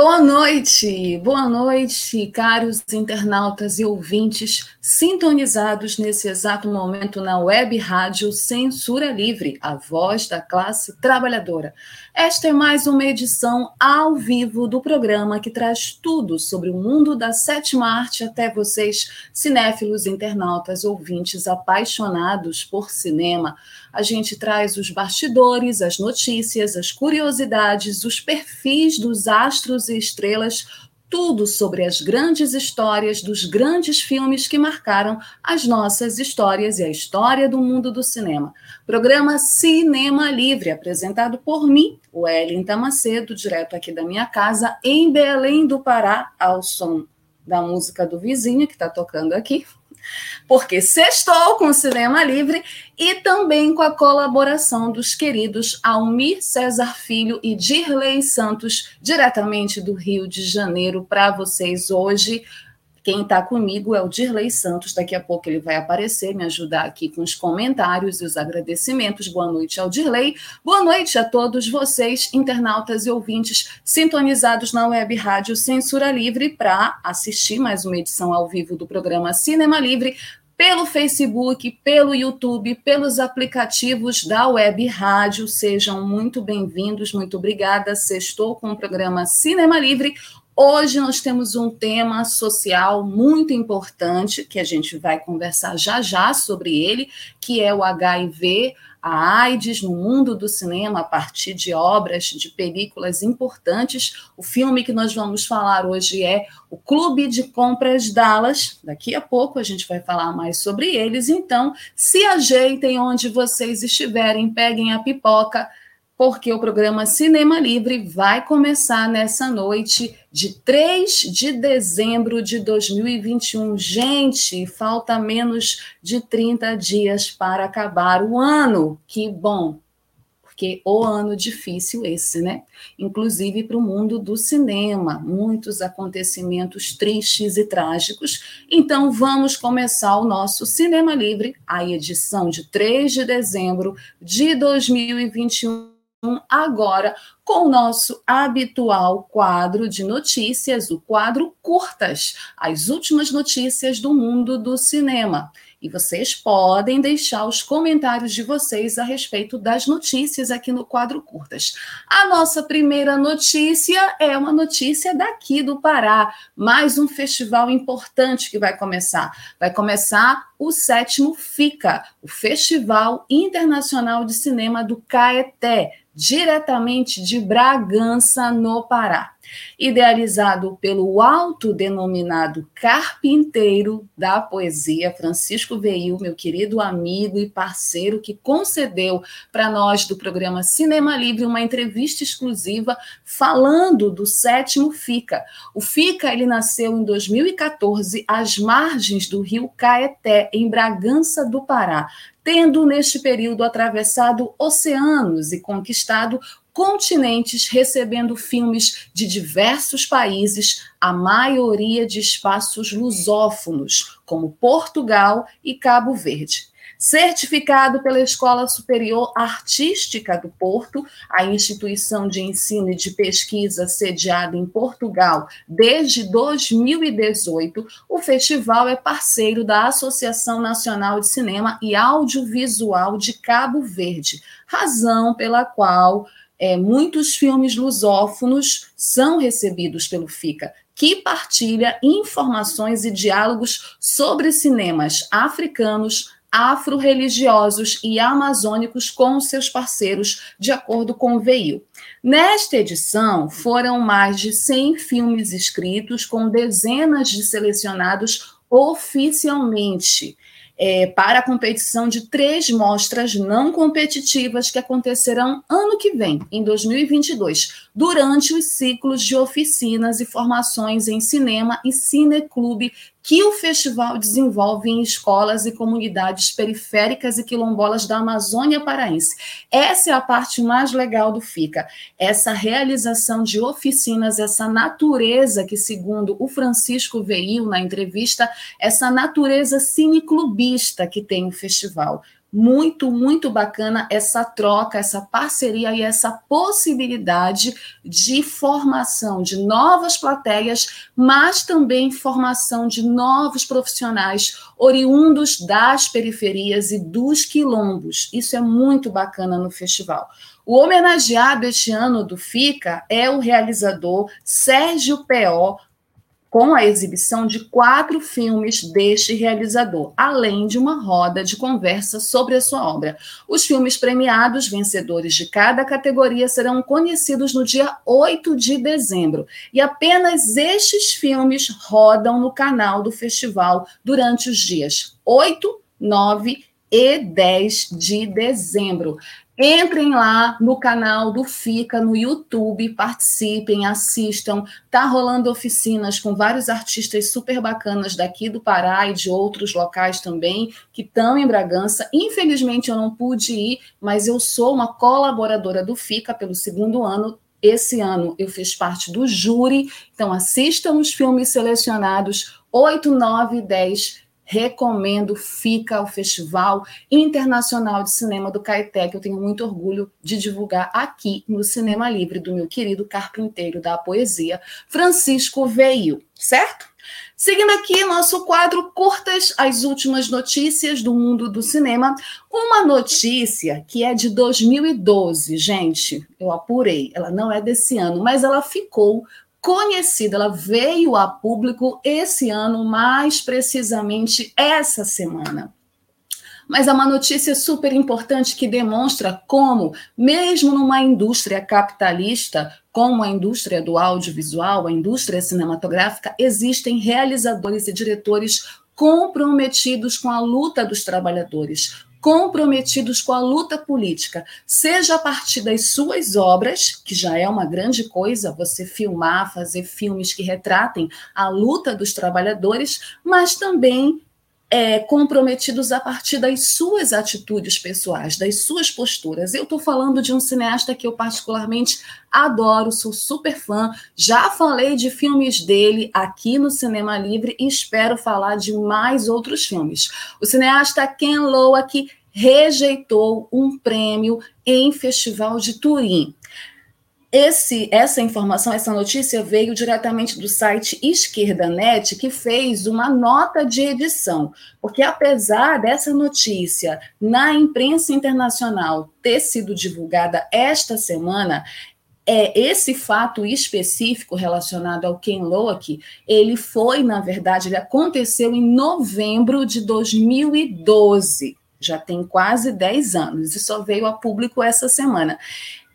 Boa noite, boa noite, caros internautas e ouvintes sintonizados nesse exato momento na web rádio Censura Livre, a voz da classe trabalhadora. Esta é mais uma edição ao vivo do programa que traz tudo sobre o mundo da sétima arte até vocês, cinéfilos, internautas, ouvintes apaixonados por cinema. A gente traz os bastidores, as notícias, as curiosidades, os perfis dos astros e estrelas, tudo sobre as grandes histórias dos grandes filmes que marcaram as nossas histórias e a história do mundo do cinema. Programa Cinema Livre, apresentado por mim, Wellington Macedo, direto aqui da minha casa, em Belém do Pará, ao som da música do vizinho que está tocando aqui, porque sextou com o Cinema Livre e também com a colaboração dos queridos Almir César Filho e Dirley Santos, diretamente do Rio de Janeiro, para vocês hoje. Quem está comigo é o Dirley Santos, daqui a pouco ele vai aparecer, me ajudar aqui com os comentários e os agradecimentos. Boa noite ao Dirley. Boa noite a todos vocês, internautas e ouvintes, sintonizados na web rádio Censura Livre para assistir mais uma edição ao vivo do programa Cinema Livre pelo Facebook, pelo YouTube, pelos aplicativos da Web Rádio. Sejam muito bem-vindos, muito obrigada. Sextou com o programa Cinema Livre, Hoje nós temos um tema social muito importante que a gente vai conversar já já sobre ele, que é o HIV, a AIDS no mundo do cinema a partir de obras, de películas importantes. O filme que nós vamos falar hoje é o Clube de Compras Dallas. Daqui a pouco a gente vai falar mais sobre eles. Então, se ajeitem onde vocês estiverem, peguem a pipoca porque o programa Cinema Livre vai começar nessa noite de 3 de dezembro de 2021. Gente, falta menos de 30 dias para acabar o ano. Que bom! Porque o ano difícil esse, né? Inclusive para o mundo do cinema, muitos acontecimentos tristes e trágicos. Então vamos começar o nosso Cinema Livre, a edição de 3 de dezembro de 2021 agora com o nosso habitual quadro de notícias, o quadro Curtas, as últimas notícias do mundo do cinema. E vocês podem deixar os comentários de vocês a respeito das notícias aqui no quadro Curtas. A nossa primeira notícia é uma notícia daqui do Pará, mais um festival importante que vai começar. Vai começar o sétimo FICA, o Festival Internacional de Cinema do Caeté diretamente de Bragança, no Pará. Idealizado pelo autodenominado carpinteiro da poesia, Francisco Veil, meu querido amigo e parceiro, que concedeu para nós do programa Cinema Livre uma entrevista exclusiva falando do sétimo FICA. O FICA ele nasceu em 2014 às margens do rio Caeté, em Bragança do Pará tendo neste período atravessado oceanos e conquistado continentes, recebendo filmes de diversos países, a maioria de espaços lusófonos, como Portugal e Cabo Verde certificado pela Escola Superior Artística do Porto, a instituição de ensino e de pesquisa sediada em Portugal desde 2018. O festival é parceiro da Associação Nacional de Cinema e Audiovisual de Cabo Verde, razão pela qual é, muitos filmes lusófonos são recebidos pelo FICA, que partilha informações e diálogos sobre cinemas africanos, afro-religiosos e amazônicos com seus parceiros, de acordo com o VEIU. Nesta edição, foram mais de 100 filmes escritos, com dezenas de selecionados oficialmente é, para a competição de três mostras não competitivas que acontecerão ano que vem, em 2022, durante os ciclos de oficinas e formações em cinema e cineclube que o festival desenvolve em escolas e comunidades periféricas e quilombolas da Amazônia Paraense. Essa é a parte mais legal do FICA, essa realização de oficinas, essa natureza que, segundo o Francisco veio na entrevista, essa natureza cineclubista que tem o festival muito, muito bacana essa troca, essa parceria e essa possibilidade de formação de novas plateias, mas também formação de novos profissionais oriundos das periferias e dos quilombos. Isso é muito bacana no festival. O homenageado este ano do FICA é o realizador Sérgio P.O., com a exibição de quatro filmes deste realizador, além de uma roda de conversa sobre a sua obra. Os filmes premiados, vencedores de cada categoria, serão conhecidos no dia 8 de dezembro. E apenas estes filmes rodam no canal do festival durante os dias 8, 9 e 10 de dezembro. Entrem lá no canal do FICA no YouTube, participem, assistam. Tá rolando oficinas com vários artistas super bacanas daqui do Pará e de outros locais também que estão em Bragança. Infelizmente eu não pude ir, mas eu sou uma colaboradora do FICA pelo segundo ano esse ano eu fiz parte do júri, então assistam os filmes selecionados 8, 9 e 10 recomendo, fica o Festival Internacional de Cinema do Caeté, que eu tenho muito orgulho de divulgar aqui no Cinema Livre, do meu querido carpinteiro da poesia, Francisco Veio, certo? Seguindo aqui nosso quadro Curtas, as últimas notícias do mundo do cinema. Uma notícia que é de 2012, gente, eu apurei, ela não é desse ano, mas ela ficou conhecida, ela veio a público esse ano, mais precisamente essa semana. Mas é uma notícia super importante que demonstra como, mesmo numa indústria capitalista, como a indústria do audiovisual, a indústria cinematográfica, existem realizadores e diretores comprometidos com a luta dos trabalhadores, comprometidos com a luta política, seja a partir das suas obras, que já é uma grande coisa você filmar, fazer filmes que retratem a luta dos trabalhadores, mas também é, comprometidos a partir das suas atitudes pessoais, das suas posturas. Eu estou falando de um cineasta que eu particularmente adoro, sou super fã, já falei de filmes dele aqui no Cinema Livre e espero falar de mais outros filmes. O cineasta Ken Loach rejeitou um prêmio em Festival de Turim. Esse, essa informação, essa notícia veio diretamente do site Esquerda.net, que fez uma nota de edição, porque apesar dessa notícia na imprensa internacional ter sido divulgada esta semana, é, esse fato específico relacionado ao Ken Loach, ele foi, na verdade, ele aconteceu em novembro de 2012, já tem quase 10 anos, e só veio a público essa semana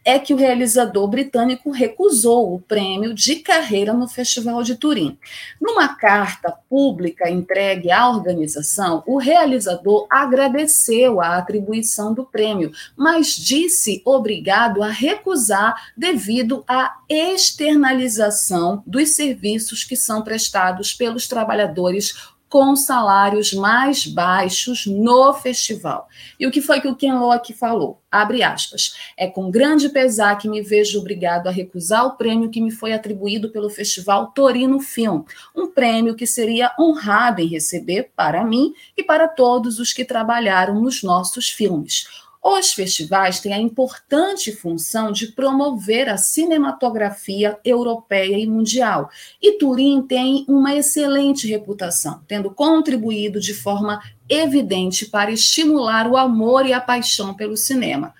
é que o realizador britânico recusou o prêmio de carreira no Festival de Turim. Numa carta pública entregue à organização, o realizador agradeceu a atribuição do prêmio, mas disse obrigado a recusar devido à externalização dos serviços que são prestados pelos trabalhadores com salários mais baixos no festival. E o que foi que o Ken Loach falou? Abre aspas. É com grande pesar que me vejo obrigado a recusar o prêmio que me foi atribuído pelo Festival Torino Film, um prêmio que seria honrado em receber para mim e para todos os que trabalharam nos nossos filmes. Os festivais têm a importante função de promover a cinematografia europeia e mundial. E Turim tem uma excelente reputação, tendo contribuído de forma evidente para estimular o amor e a paixão pelo cinema.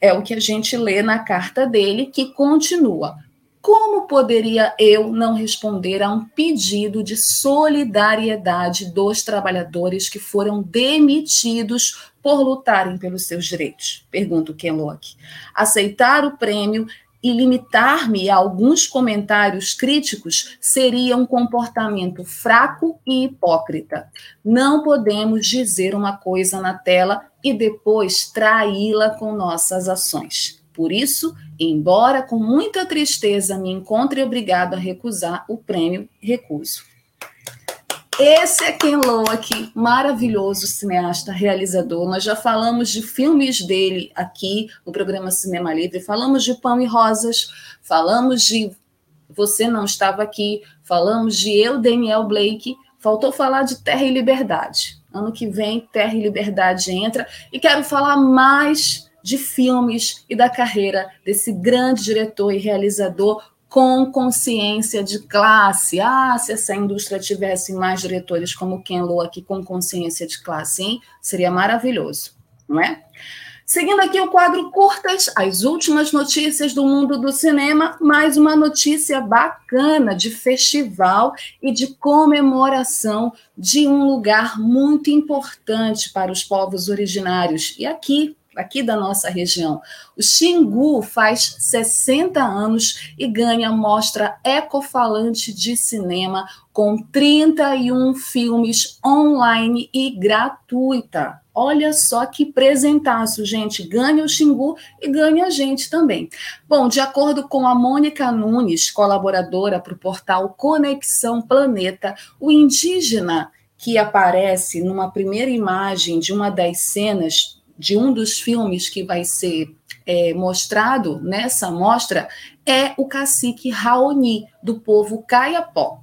É o que a gente lê na carta dele, que continua. Como poderia eu não responder a um pedido de solidariedade dos trabalhadores que foram demitidos por lutarem pelos seus direitos? Pergunta o Ken Locke. Aceitar o prêmio e limitar-me a alguns comentários críticos seria um comportamento fraco e hipócrita. Não podemos dizer uma coisa na tela e depois traí-la com nossas ações. Por isso, embora com muita tristeza me encontre obrigado a recusar o prêmio, recuso. Esse é Ken Loach, maravilhoso cineasta, realizador. Nós já falamos de filmes dele aqui no programa Cinema Livre, falamos de Pão e Rosas, falamos de Você Não Estava Aqui, falamos de Eu, Daniel Blake, faltou falar de Terra e Liberdade. Ano que vem, Terra e Liberdade entra, e quero falar mais de filmes e da carreira desse grande diretor e realizador com consciência de classe. Ah, se essa indústria tivesse mais diretores como Ken Lo aqui com consciência de classe, hein? Seria maravilhoso, não é? Seguindo aqui o quadro Curtas, as últimas notícias do mundo do cinema, mais uma notícia bacana de festival e de comemoração de um lugar muito importante para os povos originários. E aqui, aqui da nossa região. O Xingu faz 60 anos e ganha mostra ecofalante de cinema com 31 filmes online e gratuita. Olha só que presentaço, gente. Ganha o Xingu e ganha a gente também. Bom, de acordo com a Mônica Nunes, colaboradora para o portal Conexão Planeta, o indígena que aparece numa primeira imagem de uma das cenas de um dos filmes que vai ser é, mostrado nessa mostra é o cacique Raoni, do povo Caiapó.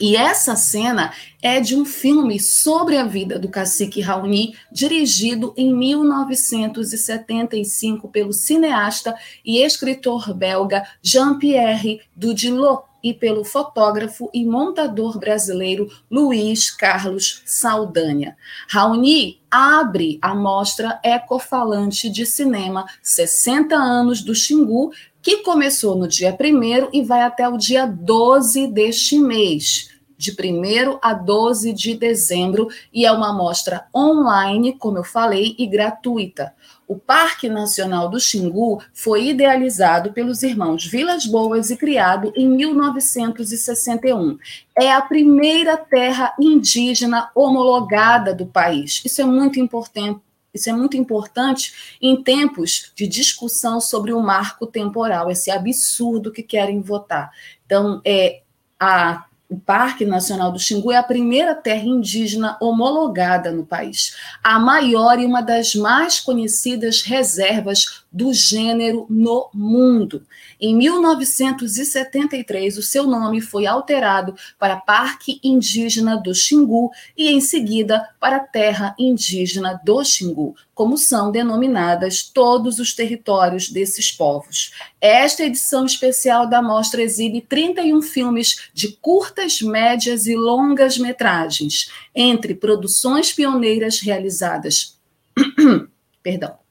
E essa cena é de um filme sobre a vida do cacique Raoni, dirigido em 1975 pelo cineasta e escritor belga Jean-Pierre Dudilot e pelo fotógrafo e montador brasileiro Luiz Carlos Saldanha. Raoni abre a mostra Ecofalante de Cinema 60 anos do Xingu, que começou no dia 1 e vai até o dia 12 deste mês de 1 a 12 de dezembro, e é uma mostra online, como eu falei, e gratuita. O Parque Nacional do Xingu foi idealizado pelos irmãos Vilas Boas e criado em 1961. É a primeira terra indígena homologada do país. Isso é muito importante. Isso é muito importante em tempos de discussão sobre o marco temporal, esse absurdo que querem votar. Então, é, a o Parque Nacional do Xingu é a primeira terra indígena homologada no país, a maior e uma das mais conhecidas reservas do gênero no mundo. Em 1973, o seu nome foi alterado para Parque Indígena do Xingu e, em seguida, para Terra Indígena do Xingu, como são denominadas todos os territórios desses povos. Esta edição especial da mostra exibe 31 filmes de curtas, médias e longas metragens, entre produções pioneiras realizadas. Perdão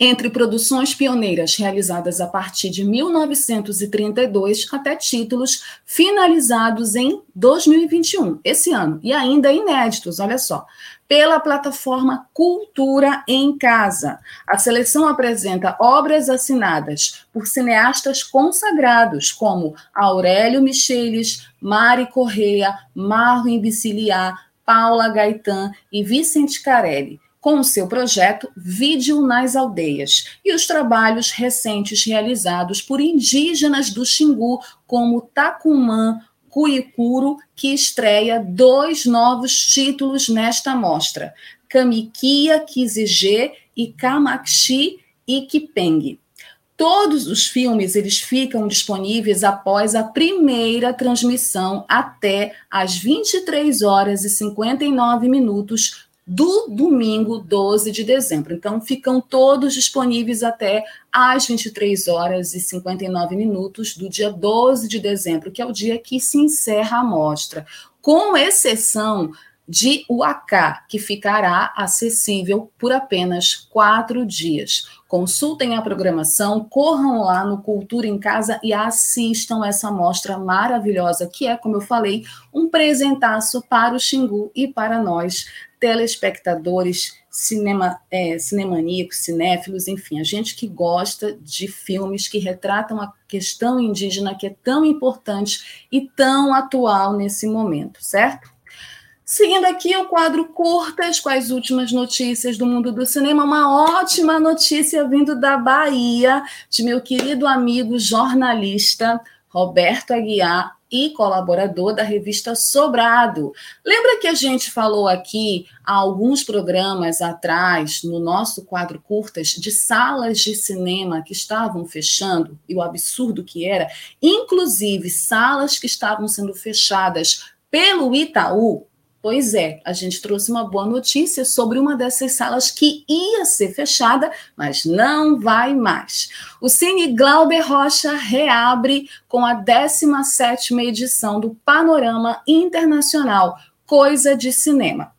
entre produções pioneiras realizadas a partir de 1932 até títulos finalizados em 2021, esse ano, e ainda inéditos, olha só, pela plataforma Cultura em Casa. A seleção apresenta obras assinadas por cineastas consagrados como Aurélio Micheles, Mari Correia, Marlon Biciliar, Paula Gaetan e Vicente Carelli com o seu projeto Vídeo nas Aldeias e os trabalhos recentes realizados por indígenas do Xingu, como Tacumã, Cuicuro, que estreia dois novos títulos nesta mostra: Kamikia Kizige e Kamakshi Ikipeng. Todos os filmes eles ficam disponíveis após a primeira transmissão até às 23 horas e 59 minutos do domingo 12 de dezembro. Então, ficam todos disponíveis até às 23 horas e 59 minutos do dia 12 de dezembro, que é o dia que se encerra a mostra, com exceção de Uacá, que ficará acessível por apenas quatro dias. Consultem a programação, corram lá no Cultura em Casa e assistam essa mostra maravilhosa, que é, como eu falei, um presentaço para o Xingu e para nós, telespectadores, cinema, é, cinemaníacos, cinéfilos, enfim, a gente que gosta de filmes que retratam a questão indígena que é tão importante e tão atual nesse momento, certo? Seguindo aqui o quadro Curtas com as últimas notícias do mundo do cinema, uma ótima notícia vindo da Bahia, de meu querido amigo jornalista Roberto Aguiar e colaborador da revista Sobrado. Lembra que a gente falou aqui há alguns programas atrás, no nosso quadro Curtas, de salas de cinema que estavam fechando e o absurdo que era, inclusive salas que estavam sendo fechadas pelo Itaú, Pois é, a gente trouxe uma boa notícia sobre uma dessas salas que ia ser fechada, mas não vai mais. O Cine Glauber Rocha reabre com a 17ª edição do Panorama Internacional Coisa de Cinema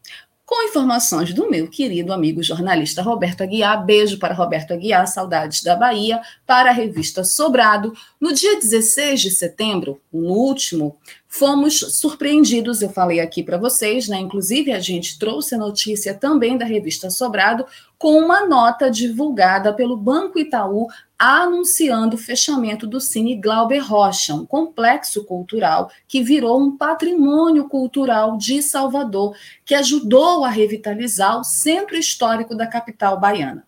com informações do meu querido amigo jornalista Roberto Aguiar. Beijo para Roberto Aguiar, saudades da Bahia, para a revista Sobrado. No dia 16 de setembro, no último, fomos surpreendidos, eu falei aqui para vocês, né? Inclusive, a gente trouxe a notícia também da revista Sobrado, com uma nota divulgada pelo Banco Itaú anunciando o fechamento do Cine Glauber Rocha, um complexo cultural que virou um patrimônio cultural de Salvador, que ajudou a revitalizar o centro histórico da capital baiana.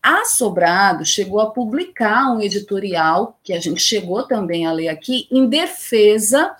A Sobrado chegou a publicar um editorial, que a gente chegou também a ler aqui, em defesa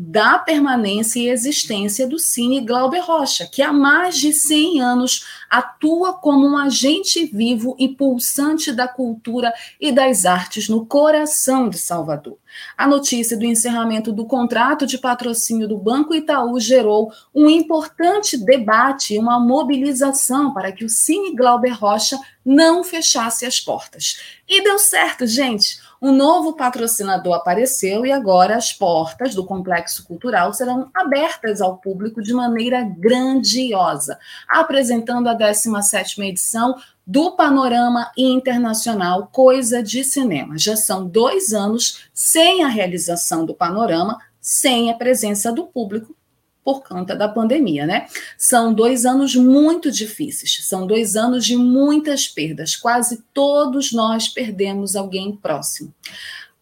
da permanência e existência do Cine Glauber Rocha, que há mais de 100 anos atua como um agente vivo e pulsante da cultura e das artes no coração de Salvador. A notícia do encerramento do contrato de patrocínio do Banco Itaú gerou um importante debate e uma mobilização para que o Cine Glauber Rocha não fechasse as portas. E deu certo, gente. Um novo patrocinador apareceu e agora as portas do complexo cultural serão abertas ao público de maneira grandiosa, apresentando a 17ª edição do Panorama Internacional Coisa de Cinema. Já são dois anos sem a realização do Panorama, sem a presença do público por conta da pandemia, né? São dois anos muito difíceis, são dois anos de muitas perdas. Quase todos nós perdemos alguém próximo.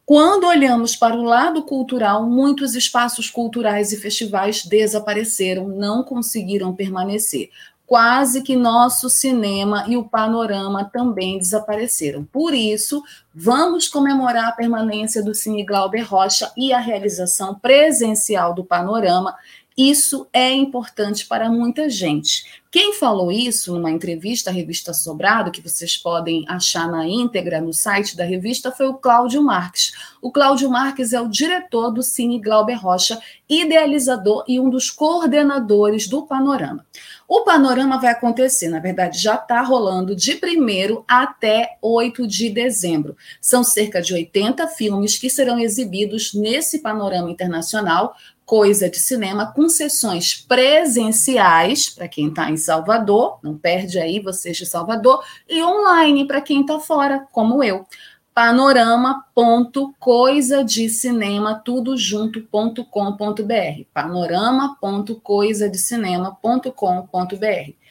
Quando olhamos para o lado cultural, muitos espaços culturais e festivais desapareceram, não conseguiram permanecer. Quase que nosso cinema e o panorama também desapareceram. Por isso, vamos comemorar a permanência do Cine Glauber Rocha e a realização presencial do panorama isso é importante para muita gente. Quem falou isso numa entrevista à revista Sobrado, que vocês podem achar na íntegra no site da revista, foi o Cláudio Marques. O Cláudio Marques é o diretor do Cine Glauber Rocha, idealizador e um dos coordenadores do Panorama. O Panorama vai acontecer, na verdade, já está rolando de 1 até 8 de dezembro. São cerca de 80 filmes que serão exibidos nesse Panorama Internacional, coisa de cinema com sessões presenciais para quem está em Salvador, não perde aí vocês de Salvador, e online para quem está fora, como eu. Panorama.coisadecinema, tudo junto.com.br. Panorama.coisadecinema.com.br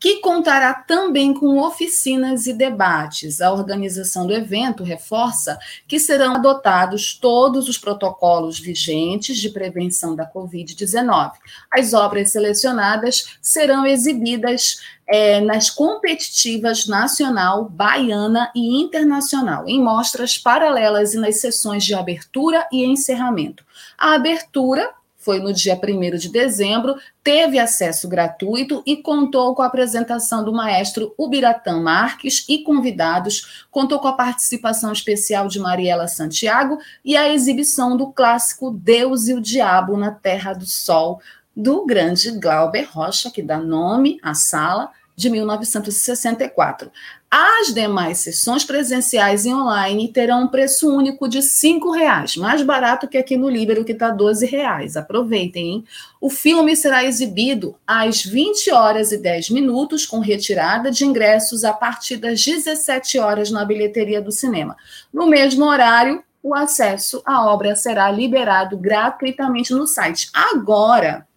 que contará também com oficinas e debates. A organização do evento reforça que serão adotados todos os protocolos vigentes de prevenção da Covid-19. As obras selecionadas serão exibidas é, nas competitivas nacional, baiana e internacional, em mostras paralelas e nas sessões de abertura e encerramento. A abertura foi no dia 1 de dezembro, teve acesso gratuito e contou com a apresentação do maestro Ubiratã Marques e convidados, contou com a participação especial de Mariela Santiago e a exibição do clássico Deus e o Diabo na Terra do Sol, do grande Glauber Rocha, que dá nome à sala, de 1964. As demais sessões presenciais e online terão um preço único de R$ reais, mais barato que aqui no Líbero, que está R$ reais. Aproveitem, hein? O filme será exibido às 20 horas e 10 minutos, com retirada de ingressos a partir das 17 horas na bilheteria do cinema. No mesmo horário, o acesso à obra será liberado gratuitamente no site. Agora,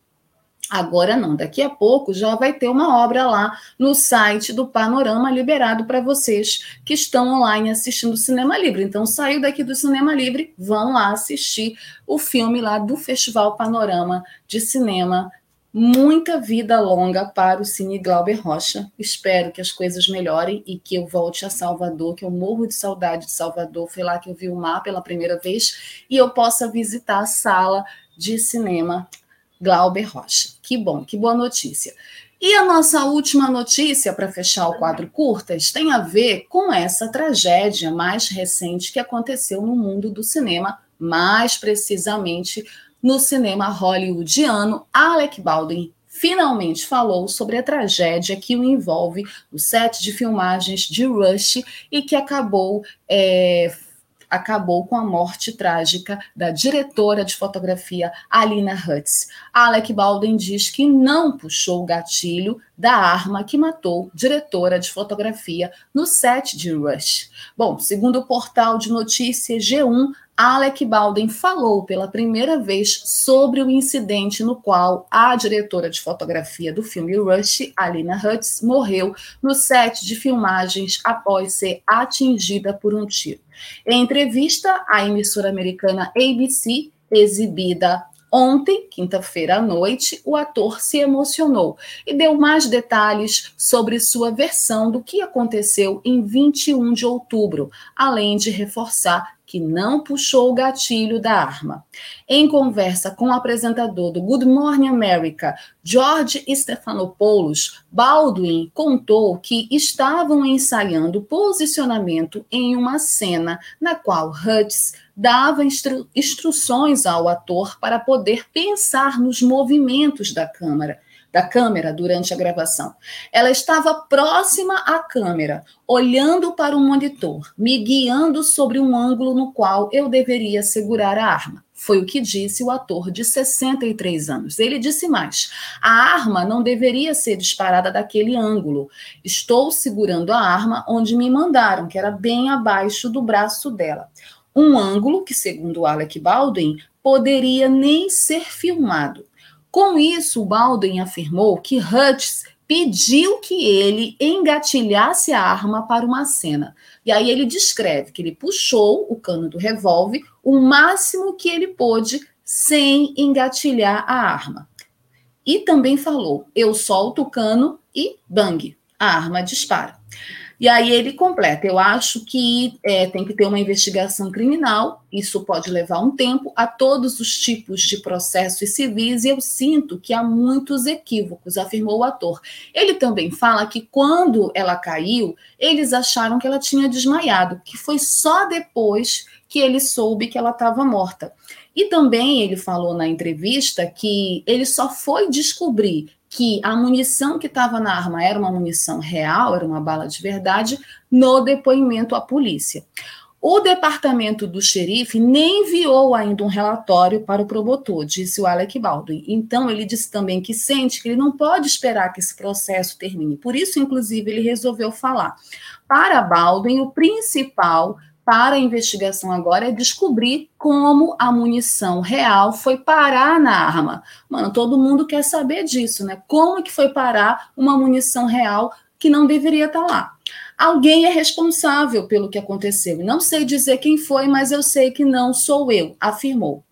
Agora não, daqui a pouco já vai ter uma obra lá no site do Panorama liberado para vocês que estão online assistindo Cinema Livre. Então, saiu daqui do Cinema Livre, vão lá assistir o filme lá do Festival Panorama de Cinema. Muita vida longa para o Cine Glauber Rocha. Espero que as coisas melhorem e que eu volte a Salvador, que eu morro de saudade de Salvador. Foi lá que eu vi o mar pela primeira vez e eu possa visitar a sala de cinema Glauber Rocha. Que bom, que boa notícia. E a nossa última notícia, para fechar o quadro curtas, tem a ver com essa tragédia mais recente que aconteceu no mundo do cinema, mais precisamente no cinema hollywoodiano. Alec Baldwin finalmente falou sobre a tragédia que o envolve o set de filmagens de Rush e que acabou é, acabou com a morte trágica da diretora de fotografia Alina Hutz. Alec Baldwin diz que não puxou o gatilho da arma que matou diretora de fotografia no set de Rush. Bom, segundo o portal de notícias G1, Alec Baldwin falou pela primeira vez sobre o incidente no qual a diretora de fotografia do filme Rush, Alina Hutz, morreu no set de filmagens após ser atingida por um tiro. Em entrevista à emissora americana ABC, exibida Ontem, quinta-feira à noite, o ator se emocionou e deu mais detalhes sobre sua versão do que aconteceu em 21 de outubro, além de reforçar que não puxou o gatilho da arma. Em conversa com o apresentador do Good Morning America, George Stephanopoulos, Baldwin contou que estavam ensaiando posicionamento em uma cena na qual Hutz dava instru instruções ao ator para poder pensar nos movimentos da câmera da câmera durante a gravação. Ela estava próxima à câmera, olhando para o monitor, me guiando sobre um ângulo no qual eu deveria segurar a arma. Foi o que disse o ator de 63 anos. Ele disse mais: a arma não deveria ser disparada daquele ângulo. Estou segurando a arma onde me mandaram, que era bem abaixo do braço dela. Um ângulo que, segundo Alec Baldwin, poderia nem ser filmado. Com isso, Baldwin afirmou que Hutch pediu que ele engatilhasse a arma para uma cena. E aí ele descreve que ele puxou o cano do revólver o máximo que ele pôde sem engatilhar a arma. E também falou: eu solto o cano e bang, a arma dispara. E aí ele completa: eu acho que é, tem que ter uma investigação criminal, isso pode levar um tempo, a todos os tipos de processos civis, e eu sinto que há muitos equívocos, afirmou o ator. Ele também fala que quando ela caiu, eles acharam que ela tinha desmaiado, que foi só depois que ele soube que ela estava morta. E também ele falou na entrevista que ele só foi descobrir que a munição que estava na arma era uma munição real, era uma bala de verdade, no depoimento à polícia. O departamento do xerife nem enviou ainda um relatório para o promotor, disse o Alec Baldwin. Então, ele disse também que sente que ele não pode esperar que esse processo termine. Por isso, inclusive, ele resolveu falar. Para Baldwin, o principal para a investigação agora é descobrir como a munição real foi parar na arma. Mano, todo mundo quer saber disso, né? Como que foi parar uma munição real que não deveria estar lá? Alguém é responsável pelo que aconteceu. Não sei dizer quem foi, mas eu sei que não sou eu, afirmou.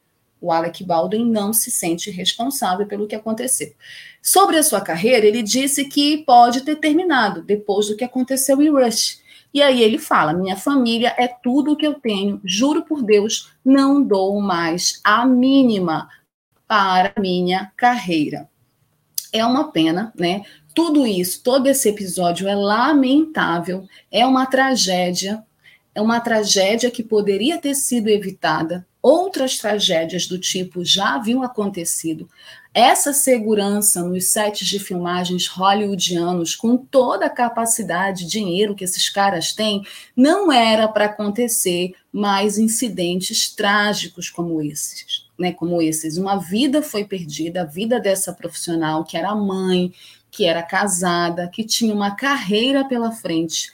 O Alec Baldwin não se sente responsável pelo que aconteceu. Sobre a sua carreira, ele disse que pode ter terminado depois do que aconteceu em Rush e aí ele fala: minha família é tudo o que eu tenho, juro por Deus, não dou mais a mínima para minha carreira. É uma pena, né? Tudo isso, todo esse episódio é lamentável, é uma tragédia, é uma tragédia que poderia ter sido evitada. Outras tragédias do tipo já haviam acontecido. Essa segurança nos sets de filmagens hollywoodianos, com toda a capacidade, dinheiro que esses caras têm, não era para acontecer mais incidentes trágicos como esses. Né, como esses. Uma vida foi perdida, a vida dessa profissional que era mãe, que era casada, que tinha uma carreira pela frente.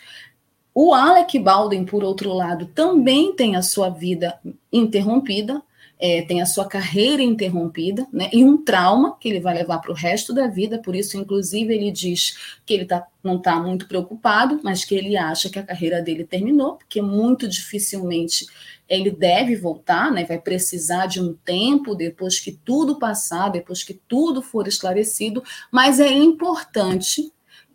O Alec Baldwin, por outro lado, também tem a sua vida interrompida, é, tem a sua carreira interrompida, né, e um trauma que ele vai levar para o resto da vida, por isso, inclusive, ele diz que ele tá, não está muito preocupado, mas que ele acha que a carreira dele terminou, porque muito dificilmente ele deve voltar, né, vai precisar de um tempo depois que tudo passar, depois que tudo for esclarecido, mas é importante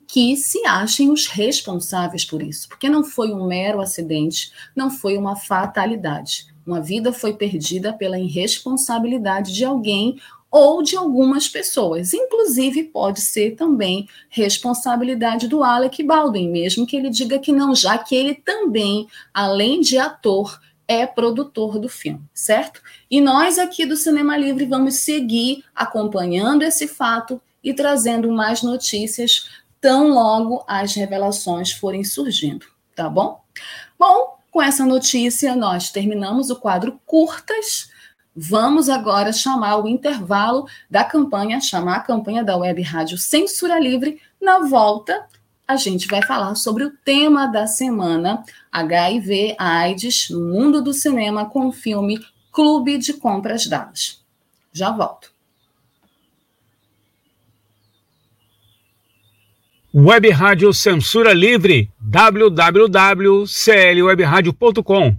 que se achem os responsáveis por isso, porque não foi um mero acidente, não foi uma fatalidade. Uma vida foi perdida pela irresponsabilidade de alguém ou de algumas pessoas. Inclusive, pode ser também responsabilidade do Alec Baldwin, mesmo que ele diga que não, já que ele também, além de ator, é produtor do filme, certo? E nós aqui do Cinema Livre vamos seguir acompanhando esse fato e trazendo mais notícias tão logo as revelações forem surgindo, tá bom? Bom, com essa notícia, nós terminamos o quadro Curtas. Vamos agora chamar o intervalo da campanha, chamar a campanha da Web Rádio Censura Livre. Na volta, a gente vai falar sobre o tema da semana, HIV, AIDS, mundo do cinema, com o filme Clube de Compras Dadas. Já volto. Web Rádio Censura Livre, www.clwebradio.com.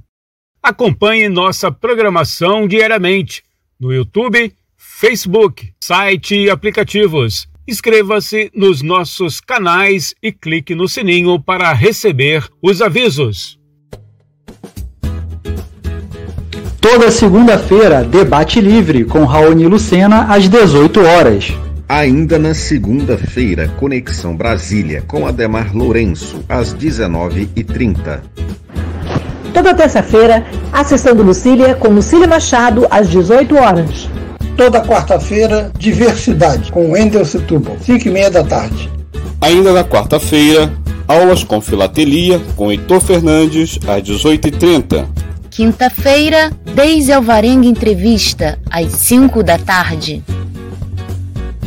Acompanhe nossa programação diariamente no YouTube, Facebook, site e aplicativos. Inscreva-se nos nossos canais e clique no sininho para receber os avisos. Toda segunda-feira, debate livre com Raoni Lucena às 18 horas. Ainda na segunda-feira, Conexão Brasília com Ademar Lourenço, às 19h30. Toda terça-feira, a sessão do Lucília com Lucília Machado, às 18 horas. Toda quarta-feira, Diversidade, com Wendel Setúbal, 5 e meia da tarde. Ainda na quarta-feira, aulas com filatelia, com Heitor Fernandes, às 18h30. Quinta-feira, Deise Alvarenga Entrevista, às 5 da tarde.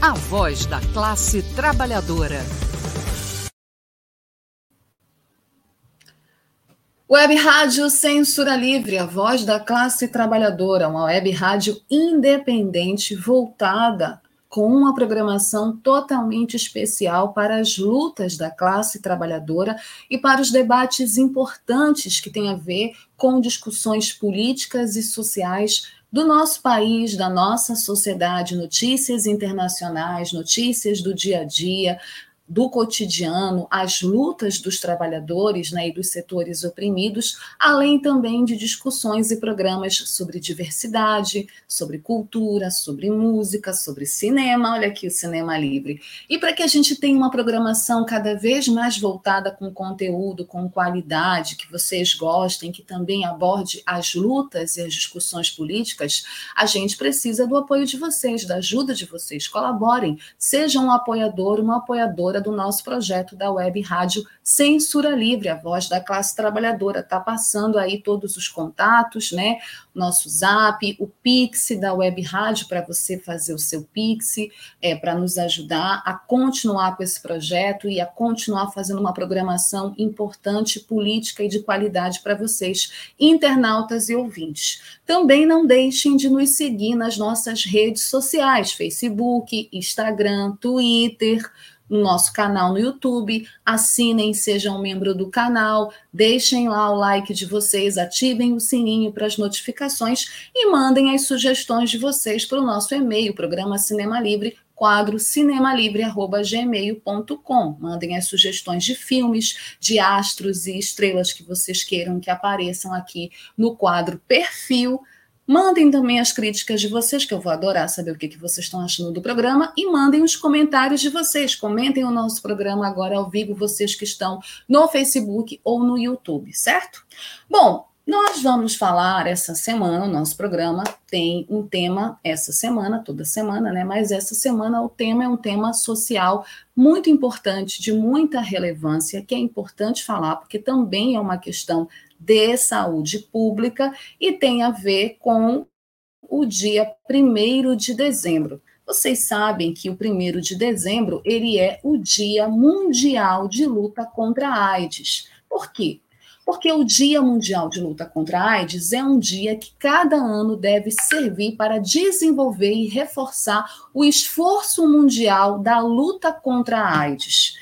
A voz da classe trabalhadora. Web Rádio Censura Livre, a voz da classe trabalhadora, uma web rádio independente voltada com uma programação totalmente especial para as lutas da classe trabalhadora e para os debates importantes que têm a ver com discussões políticas e sociais do nosso país, da nossa sociedade, notícias internacionais, notícias do dia a dia, do cotidiano, as lutas dos trabalhadores né, e dos setores oprimidos, além também de discussões e programas sobre diversidade, sobre cultura, sobre música, sobre cinema. Olha aqui o cinema livre. E para que a gente tenha uma programação cada vez mais voltada com conteúdo, com qualidade, que vocês gostem, que também aborde as lutas e as discussões políticas, a gente precisa do apoio de vocês, da ajuda de vocês. Colaborem, sejam um apoiador, uma apoiadora do nosso projeto da Web Rádio Censura Livre, a voz da classe trabalhadora. Está passando aí todos os contatos, né? Nosso zap, o Pix da Web Rádio para você fazer o seu Pix, é, para nos ajudar a continuar com esse projeto e a continuar fazendo uma programação importante, política e de qualidade para vocês, internautas e ouvintes. Também não deixem de nos seguir nas nossas redes sociais: Facebook, Instagram, Twitter no nosso canal no YouTube, assinem, sejam membro do canal, deixem lá o like de vocês, ativem o sininho para as notificações e mandem as sugestões de vocês para o nosso e-mail, programa Cinema Livre, quadro cinemalivre@gmail.com. Mandem as sugestões de filmes, de astros e estrelas que vocês queiram que apareçam aqui no quadro perfil Mandem também as críticas de vocês, que eu vou adorar saber o que, que vocês estão achando do programa, e mandem os comentários de vocês. Comentem o nosso programa agora ao vivo, vocês que estão no Facebook ou no YouTube, certo? Bom, nós vamos falar essa semana, o nosso programa tem um tema essa semana, toda semana, né? Mas essa semana o tema é um tema social muito importante, de muita relevância, que é importante falar, porque também é uma questão de saúde pública e tem a ver com o dia 1 de dezembro. Vocês sabem que o 1 de dezembro ele é o Dia Mundial de Luta contra a AIDS. Por quê? Porque o Dia Mundial de Luta contra a AIDS é um dia que cada ano deve servir para desenvolver e reforçar o esforço mundial da luta contra a AIDS,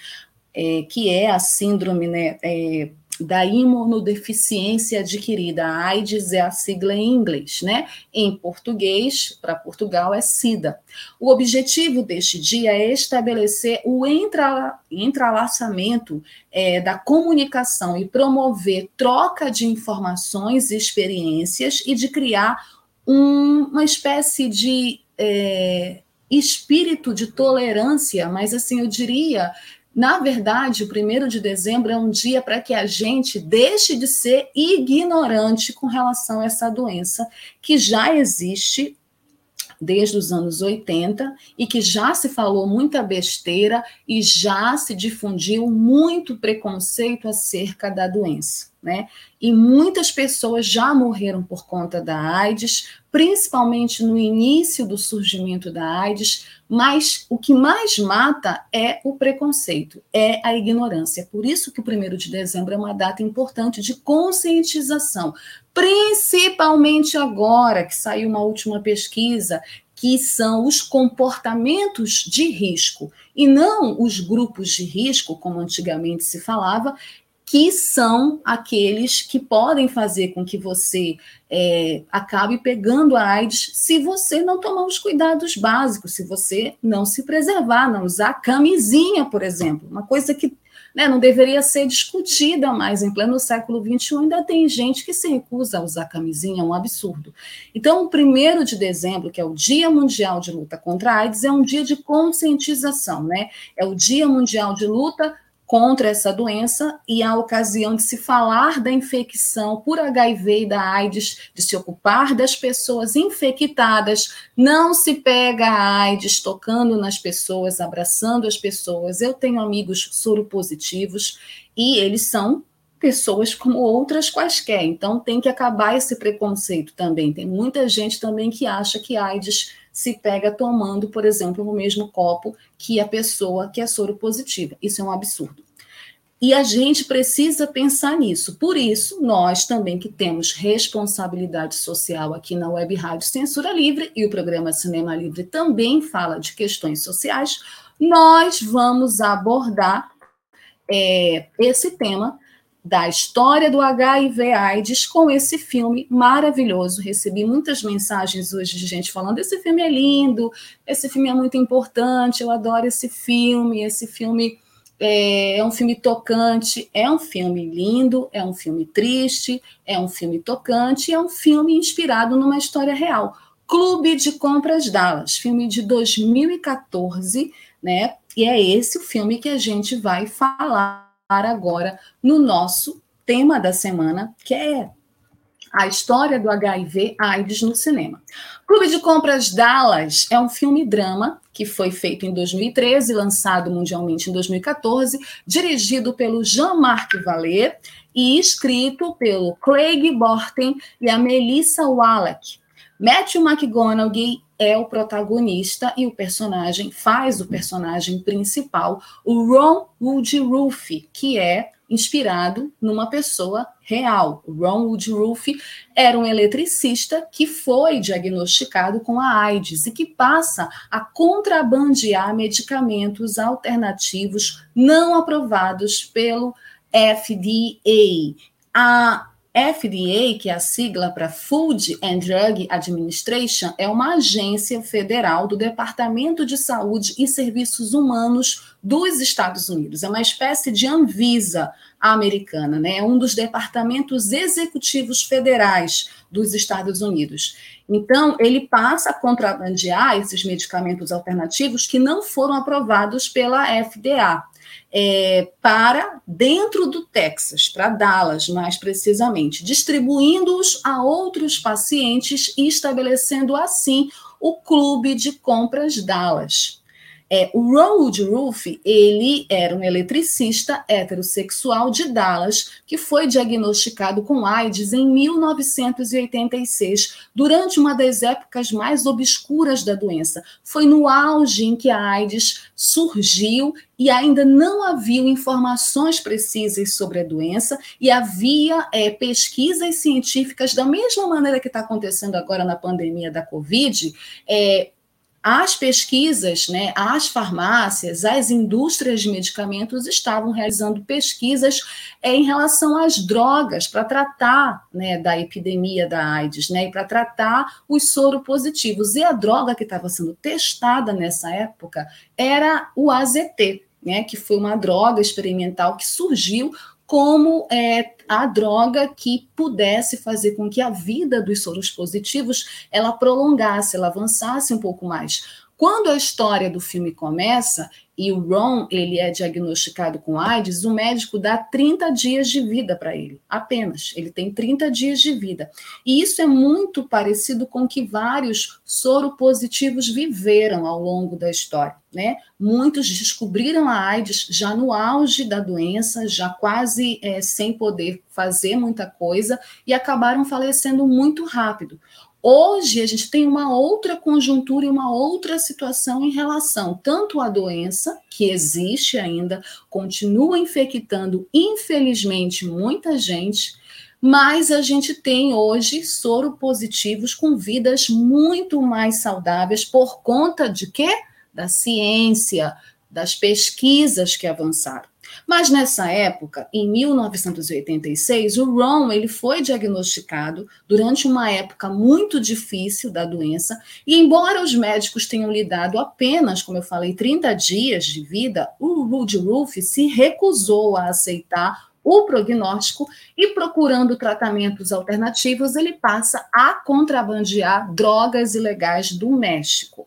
é, que é a síndrome né, é, da imunodeficiência adquirida. A AIDS é a sigla em inglês, né? Em português, para Portugal, é SIDA. O objetivo deste dia é estabelecer o entrelaçamento é, da comunicação e promover troca de informações e experiências e de criar um, uma espécie de é, espírito de tolerância, mas assim, eu diria na verdade, o primeiro de dezembro é um dia para que a gente deixe de ser ignorante com relação a essa doença que já existe desde os anos 80 e que já se falou muita besteira e já se difundiu muito preconceito acerca da doença né? E muitas pessoas já morreram por conta da AIDS, principalmente no início do surgimento da AIDS, mas o que mais mata é o preconceito, é a ignorância. Por isso que o primeiro de dezembro é uma data importante de conscientização, principalmente agora que saiu uma última pesquisa que são os comportamentos de risco e não os grupos de risco, como antigamente se falava, que são aqueles que podem fazer com que você é, acabe pegando a AIDS se você não tomar os cuidados básicos, se você não se preservar, não usar camisinha, por exemplo, uma coisa que né, não deveria ser discutida mais em pleno século XXI, ainda tem gente que se recusa a usar camisinha, é um absurdo. Então, o primeiro de dezembro, que é o Dia Mundial de Luta contra a AIDS, é um dia de conscientização, né? É o Dia Mundial de Luta contra essa doença e a ocasião de se falar da infecção por HIV e da AIDS, de se ocupar das pessoas infectadas, não se pega a AIDS tocando nas pessoas, abraçando as pessoas. Eu tenho amigos soropositivos e eles são pessoas como outras quaisquer. Então tem que acabar esse preconceito também. Tem muita gente também que acha que AIDS se pega tomando, por exemplo, o mesmo copo que a pessoa que é soro positiva. Isso é um absurdo. E a gente precisa pensar nisso. Por isso, nós também que temos responsabilidade social aqui na Web Rádio Censura Livre e o programa Cinema Livre também fala de questões sociais, nós vamos abordar é, esse tema da história do HIV/AIDS com esse filme maravilhoso. Recebi muitas mensagens hoje de gente falando: esse filme é lindo, esse filme é muito importante, eu adoro esse filme, esse filme é, é um filme tocante, é um filme lindo, é um filme triste, é um filme tocante, é um filme inspirado numa história real. Clube de Compras Dallas, filme de 2014, né? E é esse o filme que a gente vai falar agora no nosso tema da semana, que é a história do HIV AIDS no cinema. Clube de Compras Dallas é um filme-drama que foi feito em 2013, lançado mundialmente em 2014, dirigido pelo Jean-Marc Vallée e escrito pelo Craig Borten e a Melissa Wallach. Matthew McGonaghy é o protagonista e o personagem faz o personagem principal, o Ron Woodruff, que é inspirado numa pessoa real. O Ron Woodruff era um eletricista que foi diagnosticado com a AIDS e que passa a contrabandear medicamentos alternativos não aprovados pelo FDA. A FDA, que é a sigla para Food and Drug Administration, é uma agência federal do Departamento de Saúde e Serviços Humanos dos Estados Unidos. É uma espécie de Anvisa americana, né? É um dos departamentos executivos federais dos Estados Unidos. Então, ele passa a contrabandear esses medicamentos alternativos que não foram aprovados pela FDA é, para dentro do Texas, para Dallas, mais precisamente, distribuindo-os a outros pacientes e estabelecendo assim o Clube de Compras Dallas. É, o Ron Woodruff, ele era um eletricista heterossexual de Dallas que foi diagnosticado com AIDS em 1986, durante uma das épocas mais obscuras da doença. Foi no auge em que a AIDS surgiu e ainda não havia informações precisas sobre a doença e havia é, pesquisas científicas da mesma maneira que está acontecendo agora na pandemia da Covid, é, as pesquisas, né, as farmácias, as indústrias de medicamentos estavam realizando pesquisas é, em relação às drogas para tratar né, da epidemia da AIDS, né, e para tratar os soropositivos. E a droga que estava sendo testada nessa época era o AZT, né, que foi uma droga experimental que surgiu como é, a droga que pudesse fazer com que a vida dos soros positivos ela prolongasse, ela avançasse um pouco mais. Quando a história do filme começa e o Ron ele é diagnosticado com AIDS, o médico dá 30 dias de vida para ele, apenas. Ele tem 30 dias de vida. E isso é muito parecido com que vários soropositivos viveram ao longo da história. Né? Muitos descobriram a AIDS já no auge da doença, já quase é, sem poder fazer muita coisa, e acabaram falecendo muito rápido. Hoje a gente tem uma outra conjuntura e uma outra situação em relação tanto à doença, que existe ainda, continua infectando, infelizmente, muita gente, mas a gente tem hoje soro positivos com vidas muito mais saudáveis por conta de quê? Da ciência, das pesquisas que avançaram. Mas nessa época, em 1986, o Ron ele foi diagnosticado durante uma época muito difícil da doença, e embora os médicos tenham lhe dado apenas, como eu falei, 30 dias de vida, o Woodruff se recusou a aceitar o prognóstico e procurando tratamentos alternativos, ele passa a contrabandear drogas ilegais do México.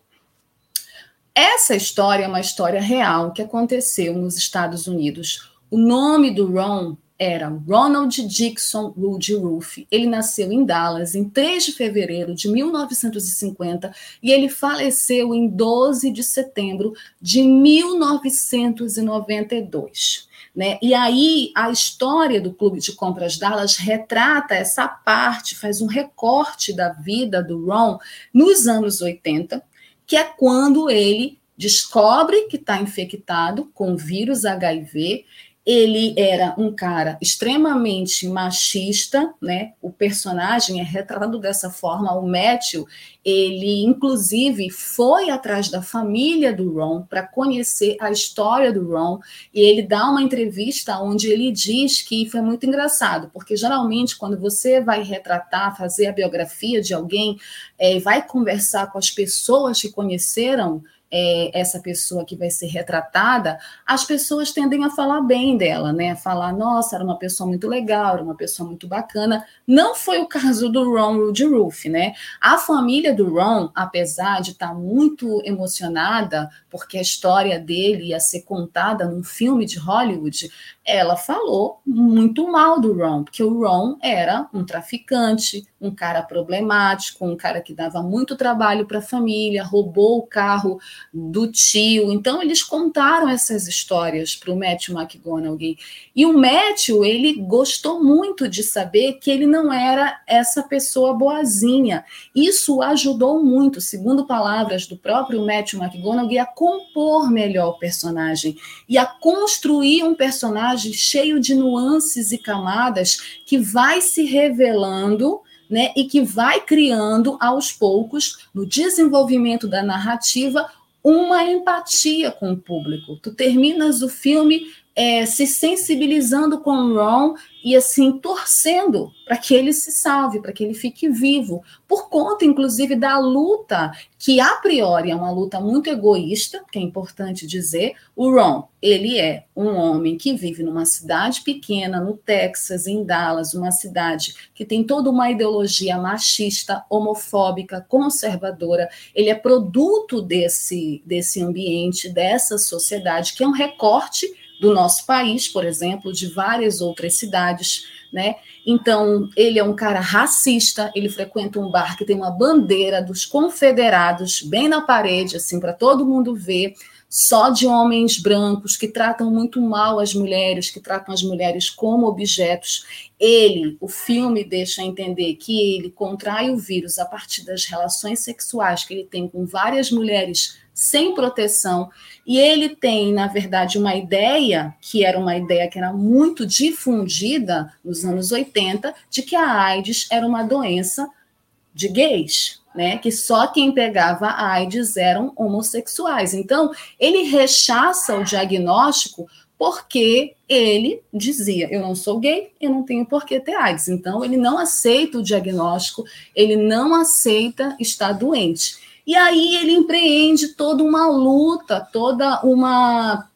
Essa história é uma história real que aconteceu nos Estados Unidos. o nome do Ron era Ronald Dixon Woodruff. Ele nasceu em Dallas em 3 de fevereiro de 1950 e ele faleceu em 12 de setembro de 1992. Né? E aí a história do Clube de Compras Dallas retrata essa parte, faz um recorte da vida do Ron nos anos 80, que é quando ele descobre que está infectado com o vírus HIV ele era um cara extremamente machista, né? O personagem é retratado dessa forma. O Matthew, ele inclusive foi atrás da família do Ron para conhecer a história do Ron e ele dá uma entrevista onde ele diz que foi muito engraçado, porque geralmente quando você vai retratar, fazer a biografia de alguém, é, vai conversar com as pessoas que conheceram é, essa pessoa que vai ser retratada, as pessoas tendem a falar bem dela, né? Falar, nossa, era uma pessoa muito legal, era uma pessoa muito bacana. Não foi o caso do Ron Woodruff, né? A família do Ron, apesar de estar tá muito emocionada, porque a história dele ia ser contada num filme de Hollywood, ela falou muito mal do Ron, porque o Ron era um traficante, um cara problemático, um cara que dava muito trabalho para a família, roubou o carro do tio. Então eles contaram essas histórias para o Matthew McGonagall. E o Matthew, ele gostou muito de saber que ele não era essa pessoa boazinha. Isso ajudou muito, segundo palavras do próprio Matthew McGonagall, a compor melhor o personagem e a construir um personagem personagem cheio de nuances e camadas que vai se revelando né, e que vai criando aos poucos, no desenvolvimento da narrativa, uma empatia com o público. Tu terminas o filme é, se sensibilizando com o Ron e assim torcendo para que ele se salve, para que ele fique vivo, por conta inclusive da luta que a priori é uma luta muito egoísta, que é importante dizer. O Ron, ele é um homem que vive numa cidade pequena no Texas, em Dallas, uma cidade que tem toda uma ideologia machista, homofóbica, conservadora. Ele é produto desse desse ambiente, dessa sociedade que é um recorte do nosso país, por exemplo, de várias outras cidades, né? Então, ele é um cara racista, ele frequenta um bar que tem uma bandeira dos confederados bem na parede, assim, para todo mundo ver, só de homens brancos que tratam muito mal as mulheres, que tratam as mulheres como objetos. Ele, o filme deixa entender que ele contrai o vírus a partir das relações sexuais que ele tem com várias mulheres sem proteção. E ele tem, na verdade, uma ideia, que era uma ideia que era muito difundida nos anos 80, de que a AIDS era uma doença de gays, né? Que só quem pegava a AIDS eram homossexuais. Então, ele rechaça o diagnóstico porque ele dizia: eu não sou gay, eu não tenho por que ter AIDS. Então, ele não aceita o diagnóstico, ele não aceita estar doente. E aí ele empreende toda uma luta, toda uma.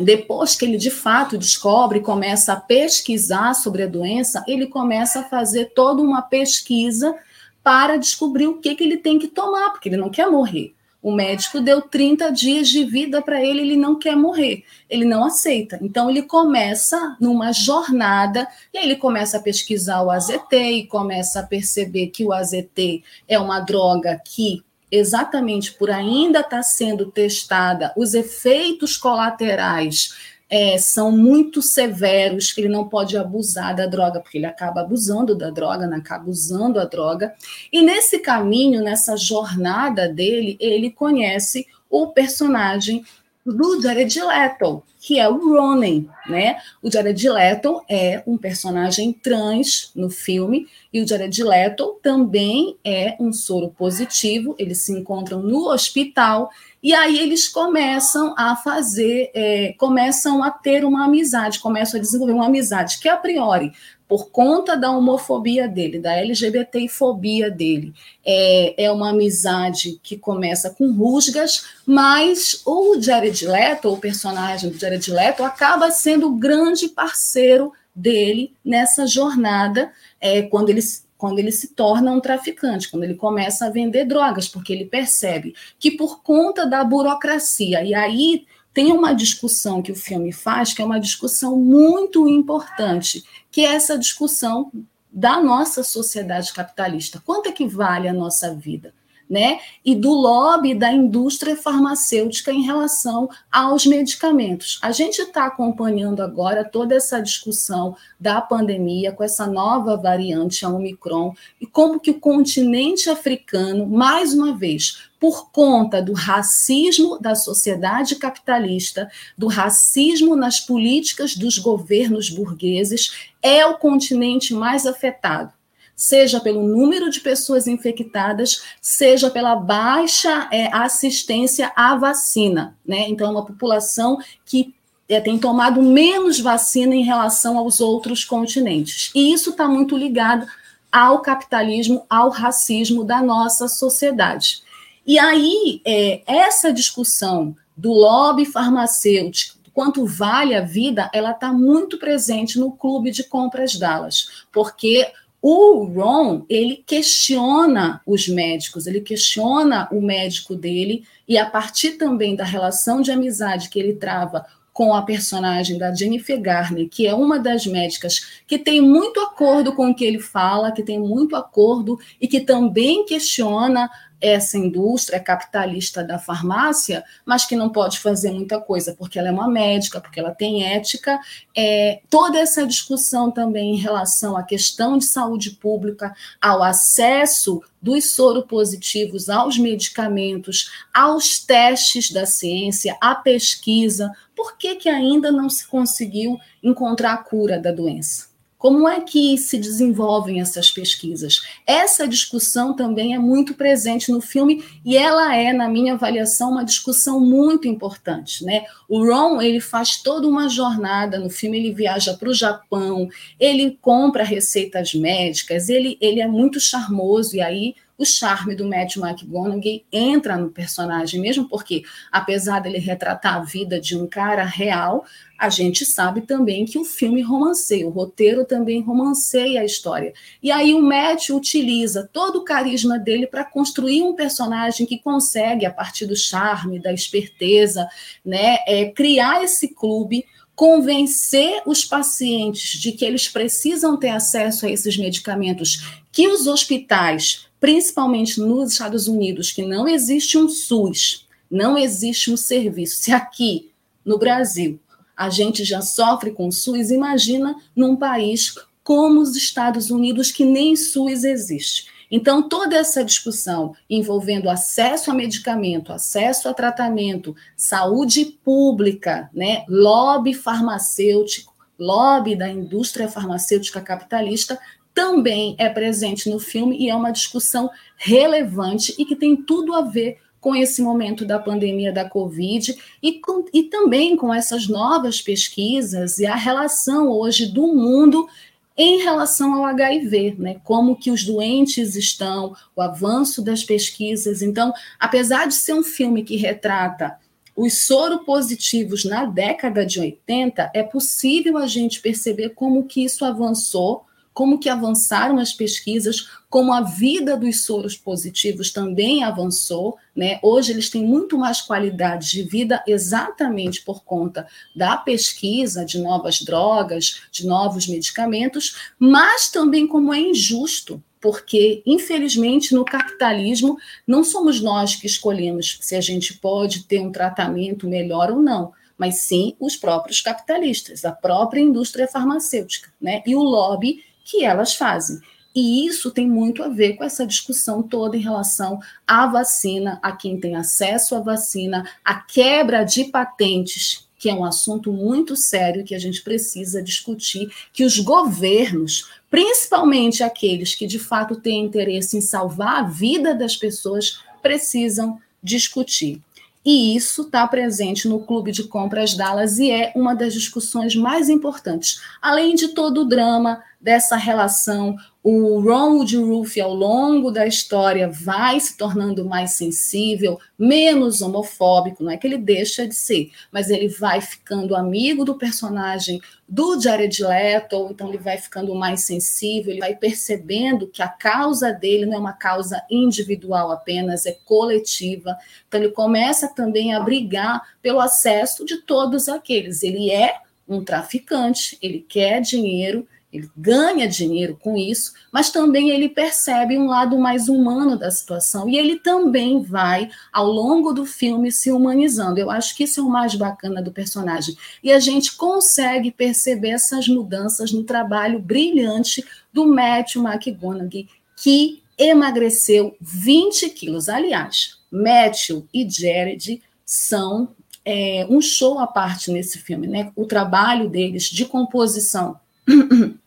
Depois que ele de fato descobre, começa a pesquisar sobre a doença, ele começa a fazer toda uma pesquisa para descobrir o que, que ele tem que tomar, porque ele não quer morrer. O médico deu 30 dias de vida para ele, ele não quer morrer, ele não aceita. Então ele começa numa jornada, e aí ele começa a pesquisar o AZT e começa a perceber que o AZT é uma droga que exatamente por ainda estar tá sendo testada, os efeitos colaterais é, são muito severos, ele não pode abusar da droga, porque ele acaba abusando da droga, né, acaba usando a droga. E nesse caminho, nessa jornada dele, ele conhece o personagem do Jared Leto, que é o Ronan, né? O Jared Leto é um personagem trans no filme e o Jared Leto também é um soro positivo. Eles se encontram no hospital e aí eles começam a fazer, é, começam a ter uma amizade, começam a desenvolver uma amizade que a priori por conta da homofobia dele, da LGBTfobia dele. É, é uma amizade que começa com rusgas, mas o Jared Leto, o personagem do Jared Leto, acaba sendo o grande parceiro dele nessa jornada, é, quando ele quando ele se torna um traficante, quando ele começa a vender drogas, porque ele percebe que por conta da burocracia, e aí tem uma discussão que o filme faz, que é uma discussão muito importante, que é essa discussão da nossa sociedade capitalista. Quanto é que vale a nossa vida? né, e do lobby da indústria farmacêutica em relação aos medicamentos. A gente está acompanhando agora toda essa discussão da pandemia com essa nova variante, a Omicron, e como que o continente africano, mais uma vez, por conta do racismo da sociedade capitalista, do racismo nas políticas dos governos burgueses, é o continente mais afetado seja pelo número de pessoas infectadas, seja pela baixa é, assistência à vacina. Né? Então, é uma população que é, tem tomado menos vacina em relação aos outros continentes. E isso está muito ligado ao capitalismo, ao racismo da nossa sociedade. E aí, é, essa discussão do lobby farmacêutico, quanto vale a vida, ela está muito presente no clube de compras Dallas, porque o Ron, ele questiona os médicos, ele questiona o médico dele, e a partir também da relação de amizade que ele trava com a personagem da Jennifer Garner, que é uma das médicas que tem muito acordo com o que ele fala, que tem muito acordo e que também questiona essa indústria capitalista da farmácia, mas que não pode fazer muita coisa, porque ela é uma médica, porque ela tem ética. É, toda essa discussão também em relação à questão de saúde pública, ao acesso dos soropositivos aos medicamentos, aos testes da ciência, à pesquisa, por que, que ainda não se conseguiu encontrar a cura da doença? Como é que se desenvolvem essas pesquisas? Essa discussão também é muito presente no filme e ela é, na minha avaliação, uma discussão muito importante, né? O Ron, ele faz toda uma jornada no filme, ele viaja para o Japão, ele compra receitas médicas, ele, ele é muito charmoso e aí o charme do Matthew McConaughey entra no personagem, mesmo porque, apesar dele retratar a vida de um cara real, a gente sabe também que o filme romanceia, o roteiro também romanceia a história. E aí o Matthew utiliza todo o carisma dele para construir um personagem que consegue, a partir do charme, da esperteza, né, é, criar esse clube convencer os pacientes de que eles precisam ter acesso a esses medicamentos que os hospitais principalmente nos Estados Unidos, que não existe um SUS, não existe um serviço. Se aqui no Brasil a gente já sofre com o SUS, imagina num país como os Estados Unidos, que nem SUS existe. Então, toda essa discussão envolvendo acesso a medicamento, acesso a tratamento, saúde pública, né, lobby farmacêutico, lobby da indústria farmacêutica capitalista, também é presente no filme e é uma discussão relevante e que tem tudo a ver com esse momento da pandemia da Covid e, com, e também com essas novas pesquisas e a relação hoje do mundo em relação ao HIV, né? Como que os doentes estão, o avanço das pesquisas. Então, apesar de ser um filme que retrata os soropositivos na década de 80, é possível a gente perceber como que isso avançou como que avançaram as pesquisas, como a vida dos soros positivos também avançou, né? Hoje eles têm muito mais qualidade de vida exatamente por conta da pesquisa de novas drogas, de novos medicamentos, mas também como é injusto, porque infelizmente no capitalismo não somos nós que escolhemos se a gente pode ter um tratamento melhor ou não mas sim os próprios capitalistas, a própria indústria farmacêutica, né? E o lobby que elas fazem. E isso tem muito a ver com essa discussão toda em relação à vacina, a quem tem acesso à vacina, a quebra de patentes, que é um assunto muito sério que a gente precisa discutir, que os governos, principalmente aqueles que de fato têm interesse em salvar a vida das pessoas, precisam discutir. E isso está presente no Clube de Compras Dallas e é uma das discussões mais importantes. Além de todo o drama, dessa relação. O Ronald Ruff, ao longo da história, vai se tornando mais sensível, menos homofóbico, não é que ele deixa de ser, mas ele vai ficando amigo do personagem do Jared Leto, então ele vai ficando mais sensível, ele vai percebendo que a causa dele não é uma causa individual apenas, é coletiva. Então ele começa também a brigar pelo acesso de todos aqueles. Ele é um traficante, ele quer dinheiro, ele ganha dinheiro com isso, mas também ele percebe um lado mais humano da situação e ele também vai, ao longo do filme, se humanizando. Eu acho que isso é o mais bacana do personagem. E a gente consegue perceber essas mudanças no trabalho brilhante do Matthew McConaughey, que emagreceu 20 quilos. Aliás, Matthew e Jared são é, um show à parte nesse filme, né? O trabalho deles de composição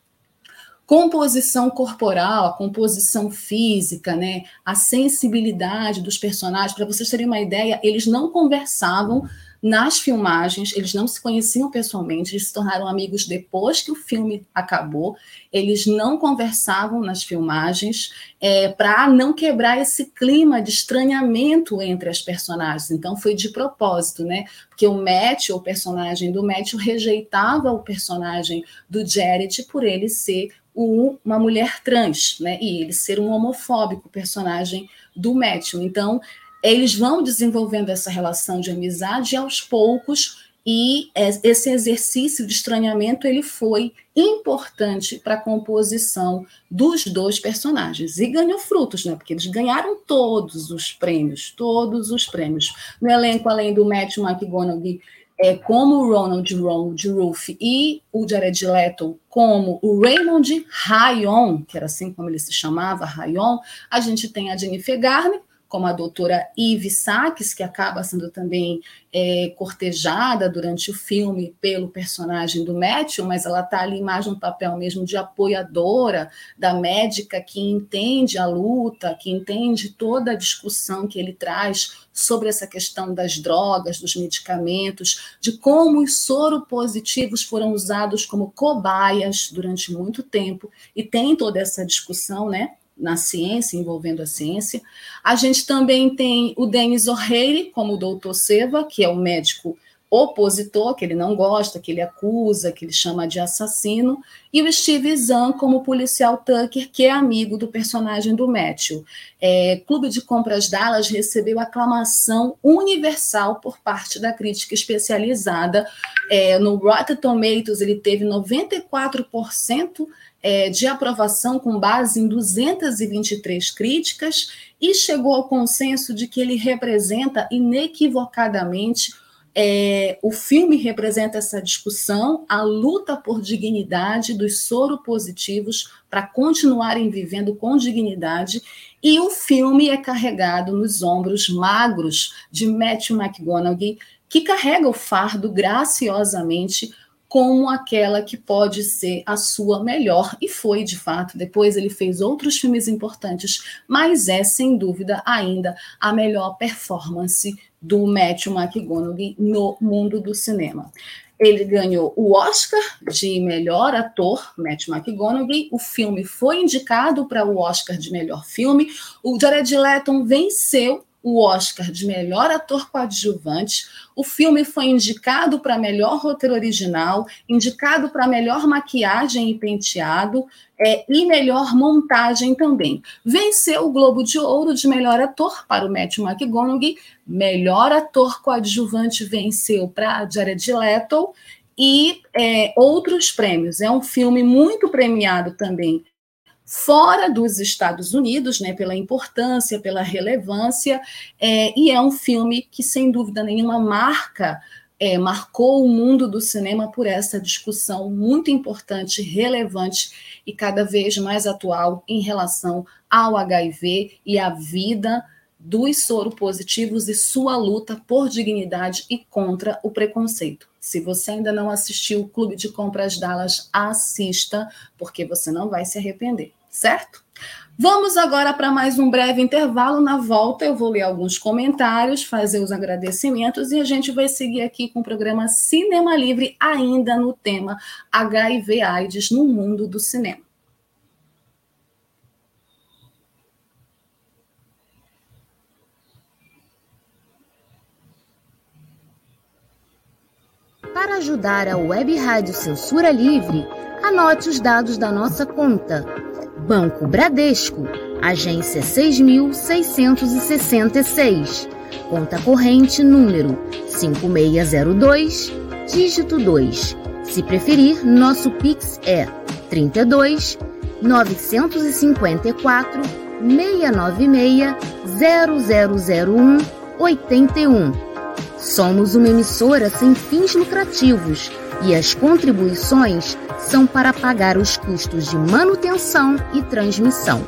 composição corporal, a composição física, né, a sensibilidade dos personagens. Para vocês terem uma ideia, eles não conversavam nas filmagens, eles não se conheciam pessoalmente, eles se tornaram amigos depois que o filme acabou, eles não conversavam nas filmagens é, para não quebrar esse clima de estranhamento entre as personagens. Então foi de propósito, né? Porque o Matt, o personagem do Matt, rejeitava o personagem do Jared por ele ser uma mulher trans, né? E ele ser um homofóbico, personagem do Matthew. Então, eles vão desenvolvendo essa relação de amizade aos poucos e esse exercício de estranhamento ele foi importante para a composição dos dois personagens e ganhou frutos, né? Porque eles ganharam todos os prêmios, todos os prêmios. No elenco, além do Matthew McGonaghy é, como o Ronald Ronald Roof e o Jared Leto como o Raymond Rayon, que era assim como ele se chamava, Rayon, a gente tem a Jennifer Garner, como a doutora Eve Sacks, que acaba sendo também é, cortejada durante o filme pelo personagem do Matthew, mas ela está ali mais no papel mesmo de apoiadora da médica que entende a luta, que entende toda a discussão que ele traz sobre essa questão das drogas, dos medicamentos, de como os soropositivos foram usados como cobaias durante muito tempo, e tem toda essa discussão, né? Na ciência, envolvendo a ciência. A gente também tem o Denis O'Reilly, como doutor Seva, que é o médico opositor, que ele não gosta, que ele acusa, que ele chama de assassino, e o Steve Zahn como policial Tucker, que é amigo do personagem do Matthew. É, Clube de Compras Dallas recebeu aclamação universal por parte da crítica especializada. É, no Rotten Tomatoes, ele teve 94% é, de aprovação com base em 223 críticas e chegou ao consenso de que ele representa inequivocadamente. É, o filme representa essa discussão, a luta por dignidade dos soropositivos para continuarem vivendo com dignidade, e o filme é carregado nos ombros magros de Matthew McGonaghy, que carrega o fardo graciosamente como aquela que pode ser a sua melhor, e foi de fato. Depois ele fez outros filmes importantes, mas é sem dúvida ainda a melhor performance do Matthew McConaughey no mundo do cinema. Ele ganhou o Oscar de melhor ator, Matthew McConaughey. O filme foi indicado para o Oscar de melhor filme. O Jared Leto venceu o Oscar de melhor ator coadjuvante. O filme foi indicado para melhor roteiro original, indicado para melhor maquiagem e penteado é, e melhor montagem também. Venceu o Globo de Ouro de melhor ator para o Matthew McConaughey, melhor ator coadjuvante venceu para Jared Leto e é, outros prêmios. É um filme muito premiado também fora dos Estados Unidos, né, pela importância, pela relevância, é, e é um filme que, sem dúvida nenhuma, marca, é, marcou o mundo do cinema por essa discussão muito importante, relevante e cada vez mais atual em relação ao HIV e à vida dos soropositivos e sua luta por dignidade e contra o preconceito. Se você ainda não assistiu o Clube de Compras Dallas, assista, porque você não vai se arrepender. Certo? Vamos agora para mais um breve intervalo. Na volta, eu vou ler alguns comentários, fazer os agradecimentos e a gente vai seguir aqui com o programa Cinema Livre, ainda no tema HIV/AIDS no mundo do cinema. Para ajudar a Web Rádio Censura Livre, anote os dados da nossa conta Banco Bradesco, agência 6666, conta corrente número 5602, dígito 2. Se preferir, nosso Pix é 32 954 696 0001 81. Somos uma emissora sem fins lucrativos e as contribuições são para pagar os custos de manutenção e transmissão.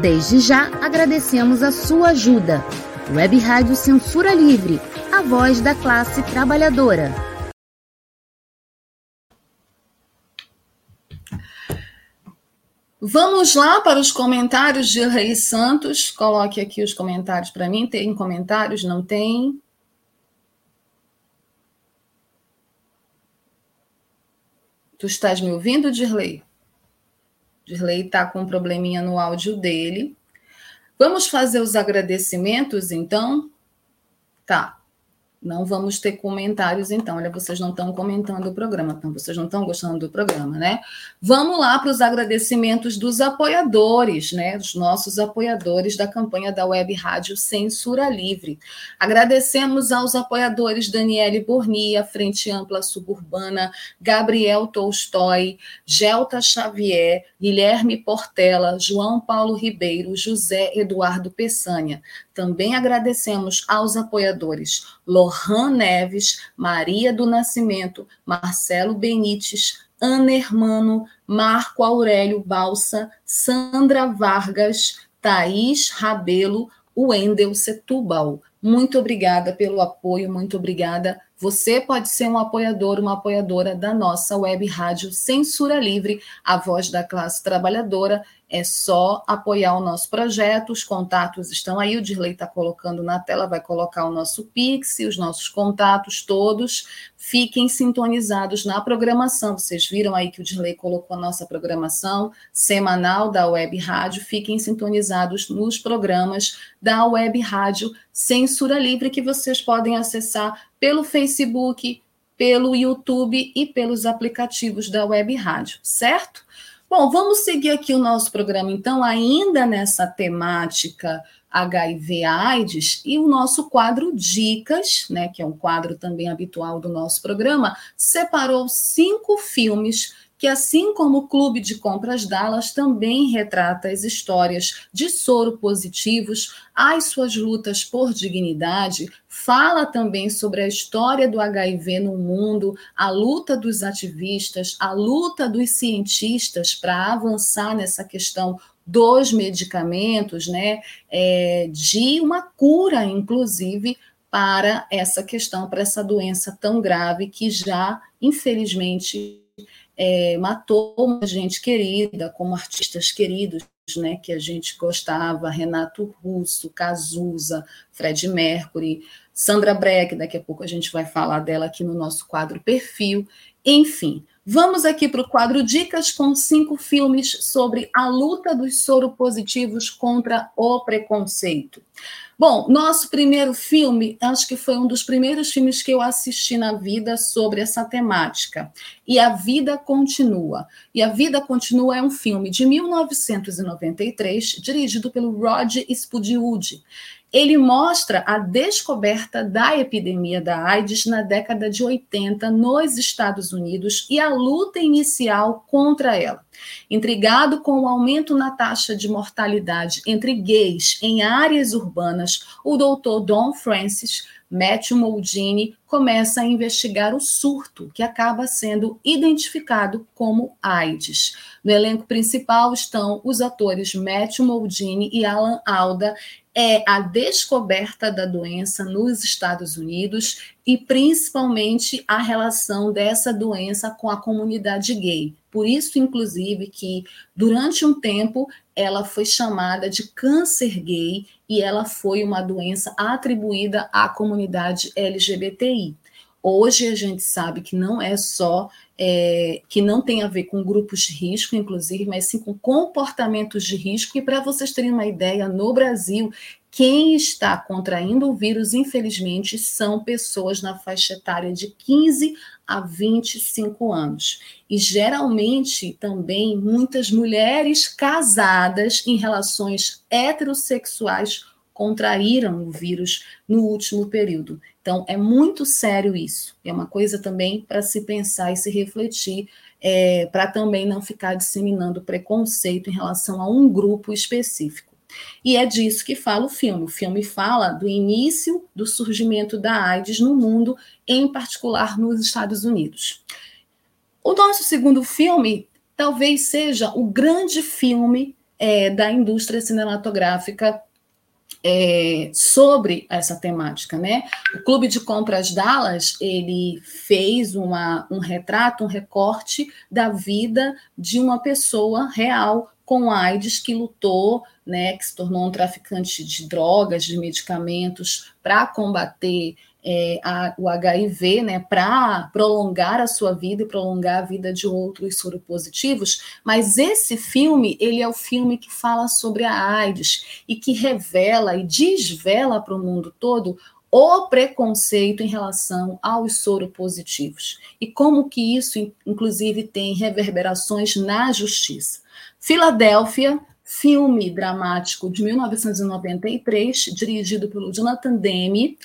Desde já agradecemos a sua ajuda. Web Rádio Censura Livre, a voz da classe trabalhadora. Vamos lá para os comentários de Rei Santos. Coloque aqui os comentários para mim. Tem comentários? Não tem? Tu estás me ouvindo, Dirley? Dirley está com um probleminha no áudio dele. Vamos fazer os agradecimentos, então? Tá. Não vamos ter comentários, então. Olha, vocês não estão comentando o programa, então vocês não estão gostando do programa, né? Vamos lá para os agradecimentos dos apoiadores, né? Dos nossos apoiadores da campanha da Web Rádio Censura Livre. Agradecemos aos apoiadores Daniele Bornia, Frente Ampla Suburbana, Gabriel Tolstói, Gelta Xavier, Guilherme Portela, João Paulo Ribeiro, José Eduardo Peçanha. Também agradecemos aos apoiadores Lohan Neves, Maria do Nascimento, Marcelo Benites, Ana Hermano, Marco Aurélio Balsa, Sandra Vargas, Thaís Rabelo, Wendel Setúbal. Muito obrigada pelo apoio, muito obrigada. Você pode ser um apoiador, uma apoiadora da nossa web rádio Censura Livre, a voz da classe trabalhadora. É só apoiar o nosso projeto, os contatos estão aí, o Dirley está colocando na tela, vai colocar o nosso Pix, os nossos contatos todos. Fiquem sintonizados na programação. Vocês viram aí que o Dirley colocou a nossa programação semanal da Web Rádio. Fiquem sintonizados nos programas da Web Rádio Censura Livre, que vocês podem acessar pelo Facebook, pelo YouTube e pelos aplicativos da Web Rádio, certo? Bom, vamos seguir aqui o nosso programa, então, ainda nessa temática HIV/AIDS e o nosso quadro Dicas, né, que é um quadro também habitual do nosso programa, separou cinco filmes que, assim como o Clube de Compras Dallas, também retrata as histórias de soro positivos, as suas lutas por dignidade, fala também sobre a história do HIV no mundo, a luta dos ativistas, a luta dos cientistas para avançar nessa questão dos medicamentos, né, é, de uma cura, inclusive, para essa questão, para essa doença tão grave que já, infelizmente, é, matou uma gente querida, como artistas queridos, né, que a gente gostava, Renato Russo, Cazuza, Fred Mercury, Sandra Breck, daqui a pouco a gente vai falar dela aqui no nosso quadro Perfil. Enfim, vamos aqui para o quadro Dicas com cinco filmes sobre a luta dos soropositivos contra o preconceito. Bom, nosso primeiro filme, acho que foi um dos primeiros filmes que eu assisti na vida sobre essa temática. E a Vida Continua. E a Vida Continua é um filme de 1993, dirigido pelo Rod Spudwood. Ele mostra a descoberta da epidemia da AIDS na década de 80 nos Estados Unidos e a luta inicial contra ela. Intrigado com o aumento na taxa de mortalidade entre gays em áreas urbanas, o doutor Don Francis Matthew Moldini começa a investigar o surto, que acaba sendo identificado como AIDS. No elenco principal estão os atores Matthew Moldini e Alan Alda. É a descoberta da doença nos Estados Unidos e principalmente a relação dessa doença com a comunidade gay. Por isso, inclusive, que durante um tempo ela foi chamada de câncer gay e ela foi uma doença atribuída à comunidade LGBTI. Hoje a gente sabe que não é só é, que não tem a ver com grupos de risco, inclusive, mas sim com comportamentos de risco. E para vocês terem uma ideia, no Brasil, quem está contraindo o vírus, infelizmente, são pessoas na faixa etária de 15 a 25 anos. E geralmente também muitas mulheres casadas em relações heterossexuais contraíram o vírus no último período. Então, é muito sério isso. É uma coisa também para se pensar e se refletir, é, para também não ficar disseminando preconceito em relação a um grupo específico. E é disso que fala o filme. O filme fala do início do surgimento da AIDS no mundo, em particular nos Estados Unidos. O nosso segundo filme talvez seja o grande filme é, da indústria cinematográfica é, sobre essa temática, né? O Clube de Compras Dallas ele fez uma, um retrato, um recorte da vida de uma pessoa real com AIDS que lutou, né, que se tornou um traficante de drogas, de medicamentos para combater é, a, o HIV, né, para prolongar a sua vida e prolongar a vida de outros soropositivos, mas esse filme, ele é o filme que fala sobre a AIDS e que revela e desvela para o mundo todo o preconceito em relação aos soropositivos e como que isso, inclusive, tem reverberações na justiça. Filadélfia, filme dramático de 1993, dirigido pelo Jonathan Demme,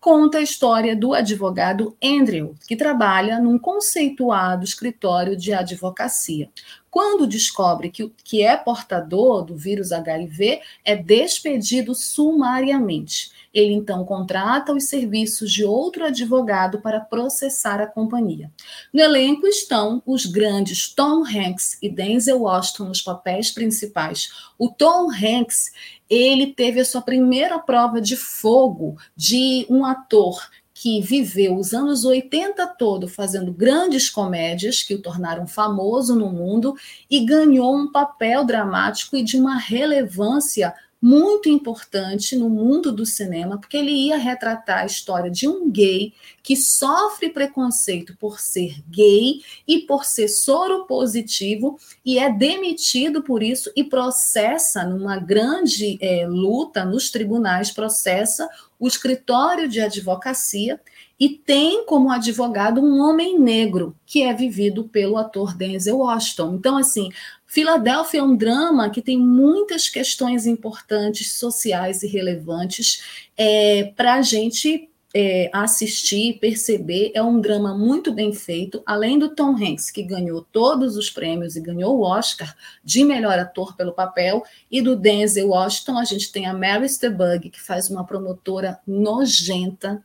conta a história do advogado Andrew, que trabalha num conceituado escritório de advocacia. Quando descobre que, que é portador do vírus HIV, é despedido sumariamente. Ele então contrata os serviços de outro advogado para processar a companhia. No elenco estão os grandes Tom Hanks e Denzel Washington nos papéis principais. O Tom Hanks, ele teve a sua primeira prova de fogo de um ator que viveu os anos 80 todo fazendo grandes comédias que o tornaram famoso no mundo e ganhou um papel dramático e de uma relevância muito importante no mundo do cinema, porque ele ia retratar a história de um gay que sofre preconceito por ser gay e por ser soro positivo e é demitido por isso e processa numa grande é, luta nos tribunais, processa o escritório de advocacia e tem como advogado um homem negro, que é vivido pelo ator Denzel Washington. Então, assim, Filadélfia é um drama que tem muitas questões importantes, sociais e relevantes é, para a gente é, assistir, perceber. É um drama muito bem feito, além do Tom Hanks, que ganhou todos os prêmios e ganhou o Oscar de melhor ator pelo papel, e do Denzel Washington, a gente tem a Mary Stebug, que faz uma promotora nojenta,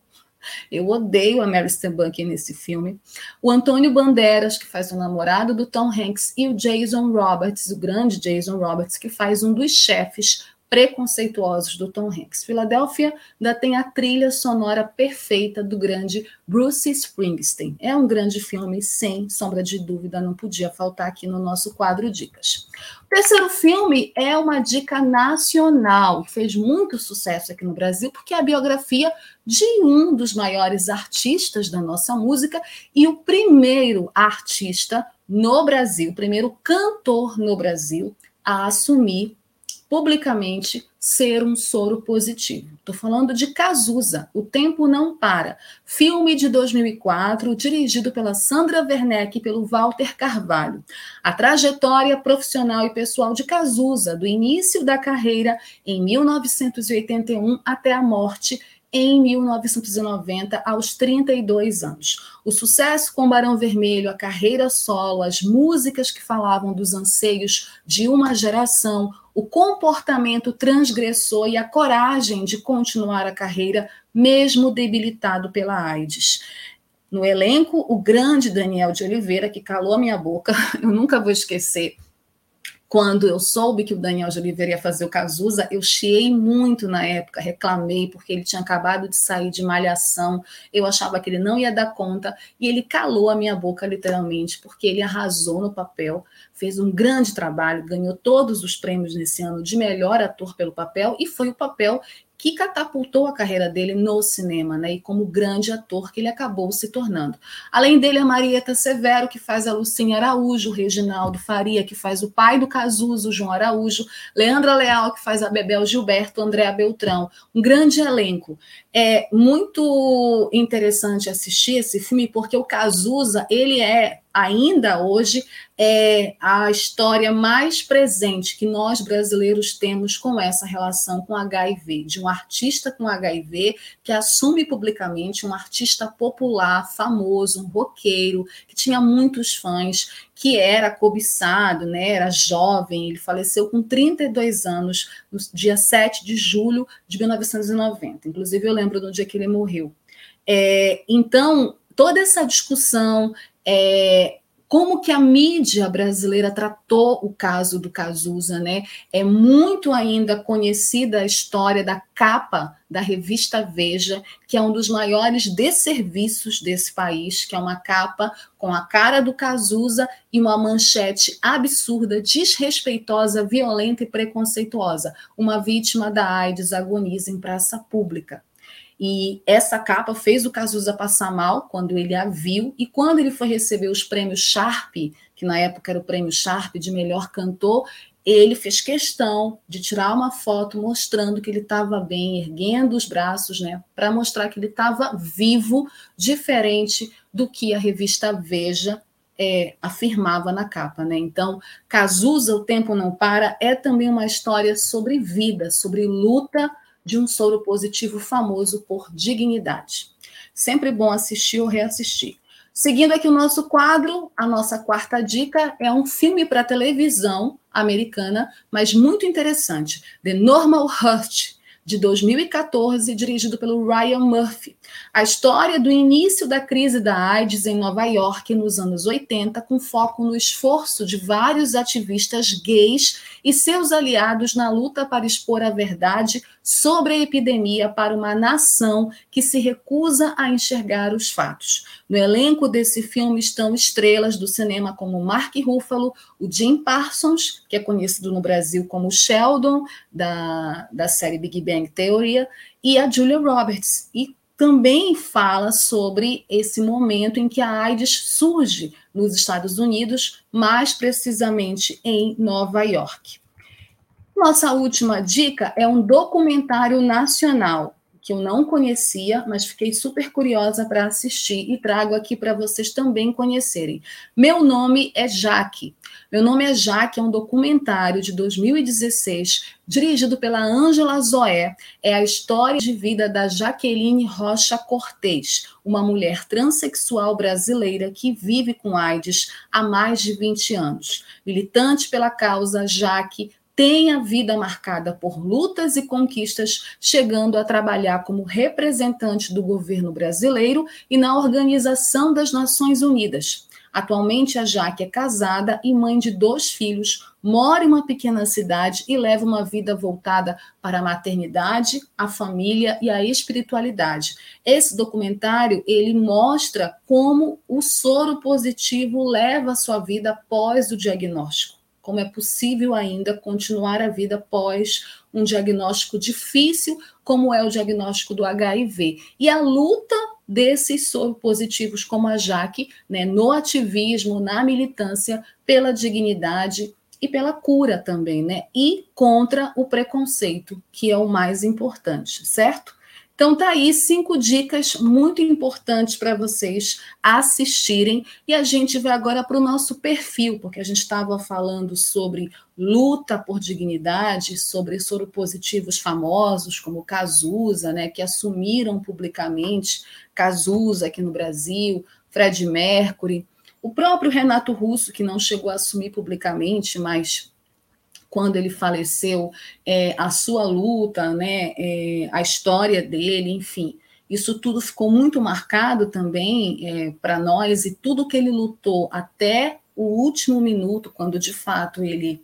eu odeio a Mary Steenburgen nesse filme. O Antônio Banderas, que faz o namorado do Tom Hanks, e o Jason Roberts, o grande Jason Roberts, que faz um dos chefes preconceituosos do Tom Hanks. Filadélfia ainda tem a trilha sonora perfeita do grande Bruce Springsteen. É um grande filme, sem sombra de dúvida, não podia faltar aqui no nosso quadro Dicas. O terceiro filme é uma dica nacional, que fez muito sucesso aqui no Brasil, porque é a biografia de um dos maiores artistas da nossa música e o primeiro artista no Brasil, o primeiro cantor no Brasil a assumir publicamente ser um soro positivo. Estou falando de Cazuza, O Tempo Não Para, filme de 2004, dirigido pela Sandra Werneck e pelo Walter Carvalho. A trajetória profissional e pessoal de Cazuza, do início da carreira em 1981 até a morte em 1990, aos 32 anos. O sucesso com Barão Vermelho, a carreira solo, as músicas que falavam dos anseios de uma geração, o comportamento transgressor e a coragem de continuar a carreira, mesmo debilitado pela AIDS. No elenco, o grande Daniel de Oliveira, que calou a minha boca, eu nunca vou esquecer quando eu soube que o Daniel de Oliveira ia fazer o Cazuza, eu chiei muito na época, reclamei, porque ele tinha acabado de sair de malhação, eu achava que ele não ia dar conta, e ele calou a minha boca, literalmente, porque ele arrasou no papel, fez um grande trabalho, ganhou todos os prêmios nesse ano de melhor ator pelo papel, e foi o papel que catapultou a carreira dele no cinema, né? E como grande ator que ele acabou se tornando. Além dele, a Marieta Severo, que faz a Lucinha Araújo, Reginaldo Faria, que faz o pai do Cazuzo, João Araújo, Leandra Leal, que faz a Bebel Gilberto, Andréa Beltrão. Um grande elenco. É muito interessante assistir esse filme, porque o Cazuza, ele é ainda hoje é a história mais presente que nós brasileiros temos com essa relação com HIV, de um artista com HIV que assume publicamente, um artista popular, famoso, um roqueiro, que tinha muitos fãs, que era cobiçado, né, era jovem, ele faleceu com 32 anos, no dia 7 de julho de 1990. Inclusive, eu lembro do dia que ele morreu. É, então, toda essa discussão é, como que a mídia brasileira tratou o caso do Cazuza, né? É muito ainda conhecida a história da capa da revista Veja, que é um dos maiores desserviços desse país, que é uma capa com a cara do Cazuza e uma manchete absurda, desrespeitosa, violenta e preconceituosa. Uma vítima da AIDS agoniza em praça pública. E essa capa fez o Cazuza passar mal quando ele a viu, e quando ele foi receber os prêmios Sharp, que na época era o prêmio Sharp de melhor cantor, ele fez questão de tirar uma foto mostrando que ele estava bem, erguendo os braços, né, para mostrar que ele estava vivo, diferente do que a revista Veja é, afirmava na capa, né? Então, Cazuza, O Tempo Não Para, é também uma história sobre vida, sobre luta de um soro positivo famoso por dignidade. Sempre bom assistir ou reassistir. Seguindo aqui o nosso quadro, a nossa quarta dica é um filme para televisão americana, mas muito interessante, The Normal Hurt, de 2014, dirigido pelo Ryan Murphy. A história do início da crise da AIDS em Nova York nos anos 80, com foco no esforço de vários ativistas gays e seus aliados na luta para expor a verdade sobre a epidemia para uma nação que se recusa a enxergar os fatos. No elenco desse filme estão estrelas do cinema como Mark Ruffalo, o Jim Parsons, que é conhecido no Brasil como Sheldon, da, da série Big Bang Theory, e a Julia Roberts. E também fala sobre esse momento em que a AIDS surge nos Estados Unidos, mais precisamente em Nova York. Nossa última dica é um documentário nacional que eu não conhecia, mas fiquei super curiosa para assistir e trago aqui para vocês também conhecerem. Meu nome é Jaque. Meu nome é Jaque, é um documentário de 2016, dirigido pela Ângela Zoé. É a história de vida da Jaqueline Rocha Cortez, uma mulher transexual brasileira que vive com AIDS há mais de 20 anos. Militante pela causa, Jaque tem a vida marcada por lutas e conquistas, chegando a trabalhar como representante do governo brasileiro e na Organização das Nações Unidas. Atualmente, a Jaque é casada e mãe de dois filhos, mora em uma pequena cidade e leva uma vida voltada para a maternidade, a família e a espiritualidade. Esse documentário ele mostra como o soro positivo leva a sua vida após o diagnóstico como é possível ainda continuar a vida após um diagnóstico difícil, como é o diagnóstico do HIV. E a luta desses soropositivos, como a Jaque, né, no ativismo, na militância pela dignidade e pela cura também, né? E contra o preconceito, que é o mais importante, certo? Então tá aí cinco dicas muito importantes para vocês assistirem. E a gente vai agora para o nosso perfil, porque a gente estava falando sobre luta por dignidade, sobre soropositivos famosos como Cazuza, né, que assumiram publicamente Cazuza aqui no Brasil, Fred Mercury, o próprio Renato Russo que não chegou a assumir publicamente, mas quando ele faleceu, é, a sua luta, né, é, a história dele, enfim. Isso tudo ficou muito marcado também é, para nós e tudo que ele lutou até o último minuto, quando de fato ele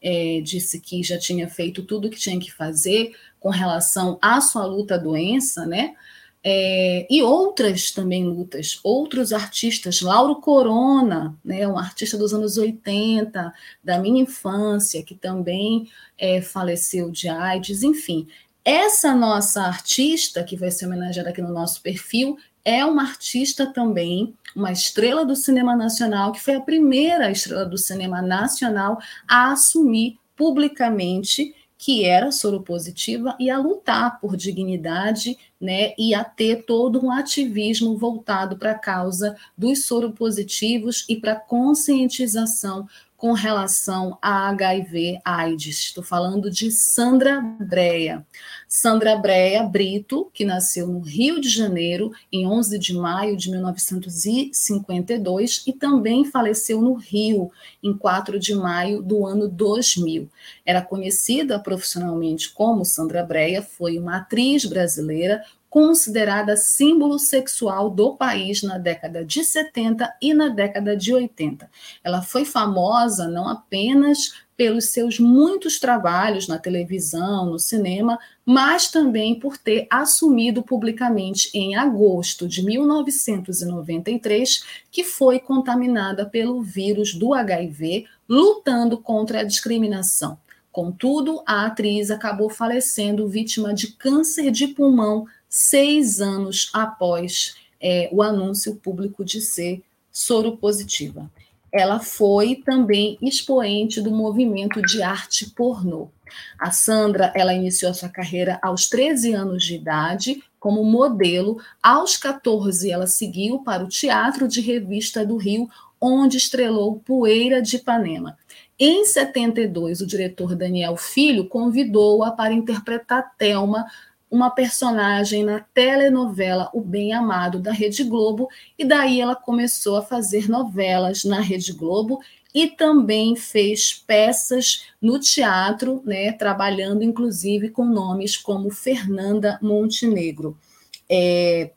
é, disse que já tinha feito tudo o que tinha que fazer com relação à sua luta à doença, né? É, e outras também lutas, outros artistas, Lauro Corona, né, um artista dos anos 80, da minha infância, que também é, faleceu de AIDS, enfim. Essa nossa artista, que vai ser homenageada aqui no nosso perfil, é uma artista também, uma estrela do cinema nacional, que foi a primeira estrela do cinema nacional a assumir publicamente que era soropositiva e a lutar por dignidade, né, e a ter todo um ativismo voltado para a causa dos soropositivos e para a conscientização com relação a HIV AIDS. Estou falando de Sandra Breia. Sandra Breia Brito, que nasceu no Rio de Janeiro em 11 de maio de 1952 e também faleceu no Rio em 4 de maio do ano 2000. Era conhecida profissionalmente como Sandra Breia, foi uma atriz brasileira considerada símbolo sexual do país na década de 70 e na década de 80. Ela foi famosa não apenas pelos seus muitos trabalhos na televisão, no cinema, mas também por ter assumido publicamente em agosto de 1993 que foi contaminada pelo vírus do HIV, lutando contra a discriminação. Contudo, a atriz acabou falecendo vítima de câncer de pulmão seis anos após é, o anúncio público de ser soropositiva. Ela foi também expoente do movimento de arte pornô. A Sandra, ela iniciou sua carreira aos 13 anos de idade como modelo. Aos 14, ela seguiu para o Teatro de Revista do Rio, onde estrelou Poeira de Ipanema. Em 72, o diretor Daniel Filho convidou-a para interpretar Thelma uma personagem na telenovela O Bem Amado da Rede Globo, e daí ela começou a fazer novelas na Rede Globo e também fez peças no teatro, né, trabalhando inclusive com nomes como Fernanda Montenegro. É,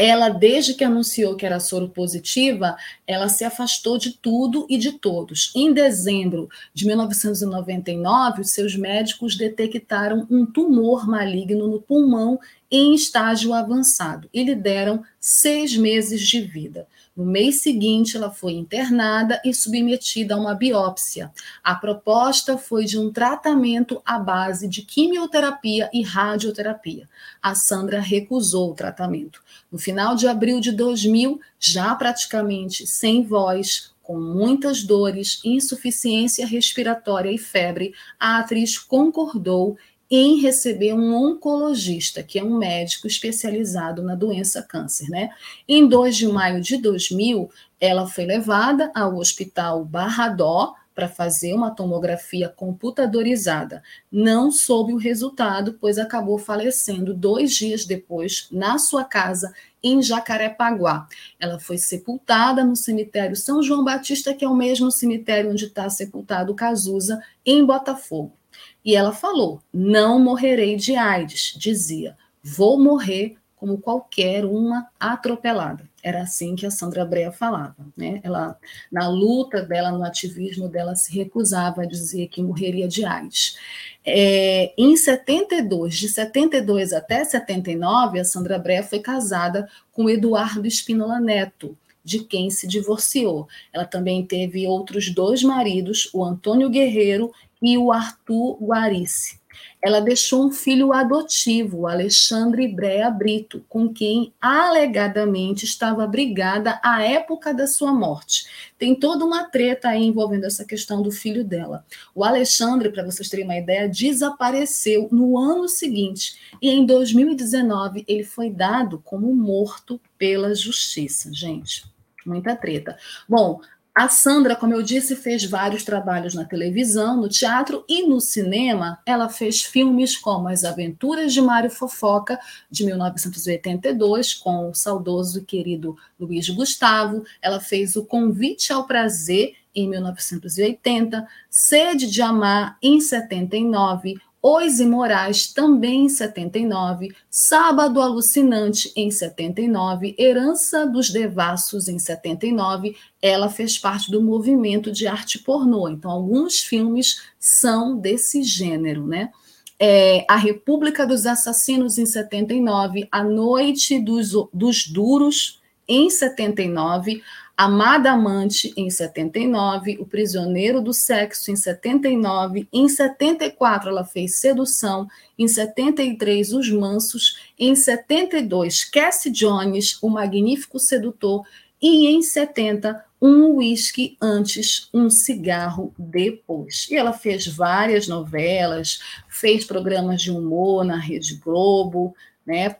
ela, desde que anunciou que era soro positiva, ela se afastou de tudo e de todos. Em dezembro de 1999, os seus médicos detectaram um tumor maligno no pulmão em estágio avançado e lhe deram seis meses de vida. No mês seguinte, ela foi internada e submetida a uma biópsia. A proposta foi de um tratamento à base de quimioterapia e radioterapia. A Sandra recusou o tratamento. No final de abril de 2000, já praticamente sem voz, com muitas dores, insuficiência respiratória e febre, a atriz concordou em receber um oncologista, que é um médico especializado na doença câncer, né? Em 2 de maio de 2000, ela foi levada ao Hospital Barradó para fazer uma tomografia computadorizada. Não soube o resultado, pois acabou falecendo dois dias depois na sua casa em Jacarepaguá. Ela foi sepultada no cemitério São João Batista, que é o mesmo cemitério onde está sepultado Cazuza, em Botafogo. E ela falou: Não morrerei de AIDS, dizia, vou morrer como qualquer uma atropelada. Era assim que a Sandra Brea falava. Né? Ela, na luta dela, no ativismo dela, se recusava a dizer que morreria de AIDS. É, em 72, de 72 até 79, a Sandra Brea foi casada com Eduardo Espínola Neto, de quem se divorciou. Ela também teve outros dois maridos, o Antônio Guerreiro e o Arthur Guarice. Ela deixou um filho adotivo, Alexandre Brea Brito, com quem alegadamente estava brigada à época da sua morte. Tem toda uma treta aí envolvendo essa questão do filho dela. O Alexandre, para vocês terem uma ideia, desapareceu no ano seguinte e em 2019 ele foi dado como morto pela justiça, gente. Muita treta. Bom, a Sandra, como eu disse, fez vários trabalhos na televisão, no teatro e no cinema. Ela fez filmes como As Aventuras de Mário Fofoca, de 1982, com o saudoso e querido Luiz Gustavo. Ela fez O Convite ao Prazer, em 1980, Sede de Amar, em 79, Os Imorais, também em 79, Sábado Alucinante, em 79, Herança dos Devassos, em 79, ela fez parte do movimento de arte pornô. Então, alguns filmes são desse gênero, né? É, a República dos Assassinos, em 79, A Noite dos, dos Duros, em 79, Amada Amante, em 79, O Prisioneiro do Sexo, em 79, em 74 ela fez Sedução, em 73 Os Mansos, em 72 Cassie Jones, O Magnífico Sedutor, e em 70 um uísque antes, um cigarro depois. E ela fez várias novelas, fez programas de humor na Rede Globo, né?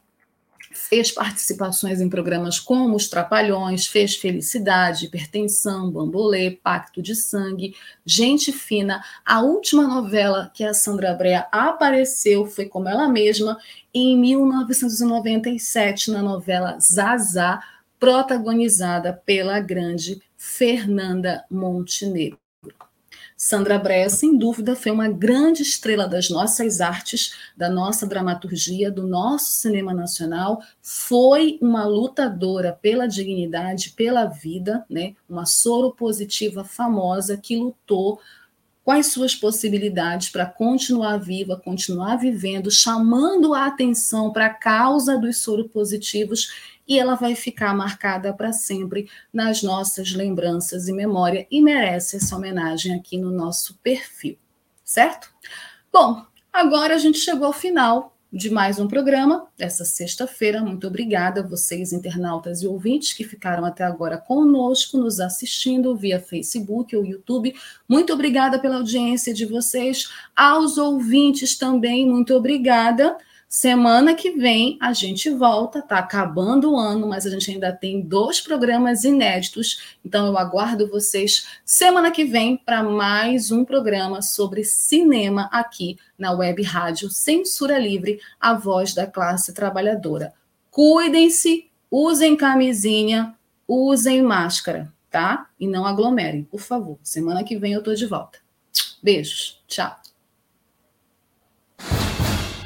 Fez participações em programas como Os Trapalhões, fez Felicidade, Hipertensão, Bambolê, Pacto de Sangue, Gente Fina. A última novela que a Sandra Brea apareceu foi como ela mesma em 1997 na novela Zazá, protagonizada pela grande Fernanda Montenegro. Sandra Brea, sem dúvida, foi uma grande estrela das nossas artes, da nossa dramaturgia, do nosso cinema nacional. Foi uma lutadora pela dignidade, pela vida, né? uma soropositiva famosa que lutou com as suas possibilidades para continuar viva, continuar vivendo, chamando a atenção para a causa dos soropositivos e ela vai ficar marcada para sempre nas nossas lembranças e memória e merece essa homenagem aqui no nosso perfil, certo? Bom, agora a gente chegou ao final de mais um programa dessa sexta-feira. Muito obrigada a vocês, internautas e ouvintes, que ficaram até agora conosco, nos assistindo via Facebook ou YouTube. Muito obrigada pela audiência de vocês. Aos ouvintes também, muito obrigada. Semana que vem a gente volta, tá acabando o ano, mas a gente ainda tem dois programas inéditos, então eu aguardo vocês semana que vem para mais um programa sobre cinema aqui na Web Rádio Censura Livre, a voz da classe trabalhadora. Cuidem-se, usem camisinha, usem máscara, tá? E não aglomerem, por favor. Semana que vem eu tô de volta. Beijos. Tchau.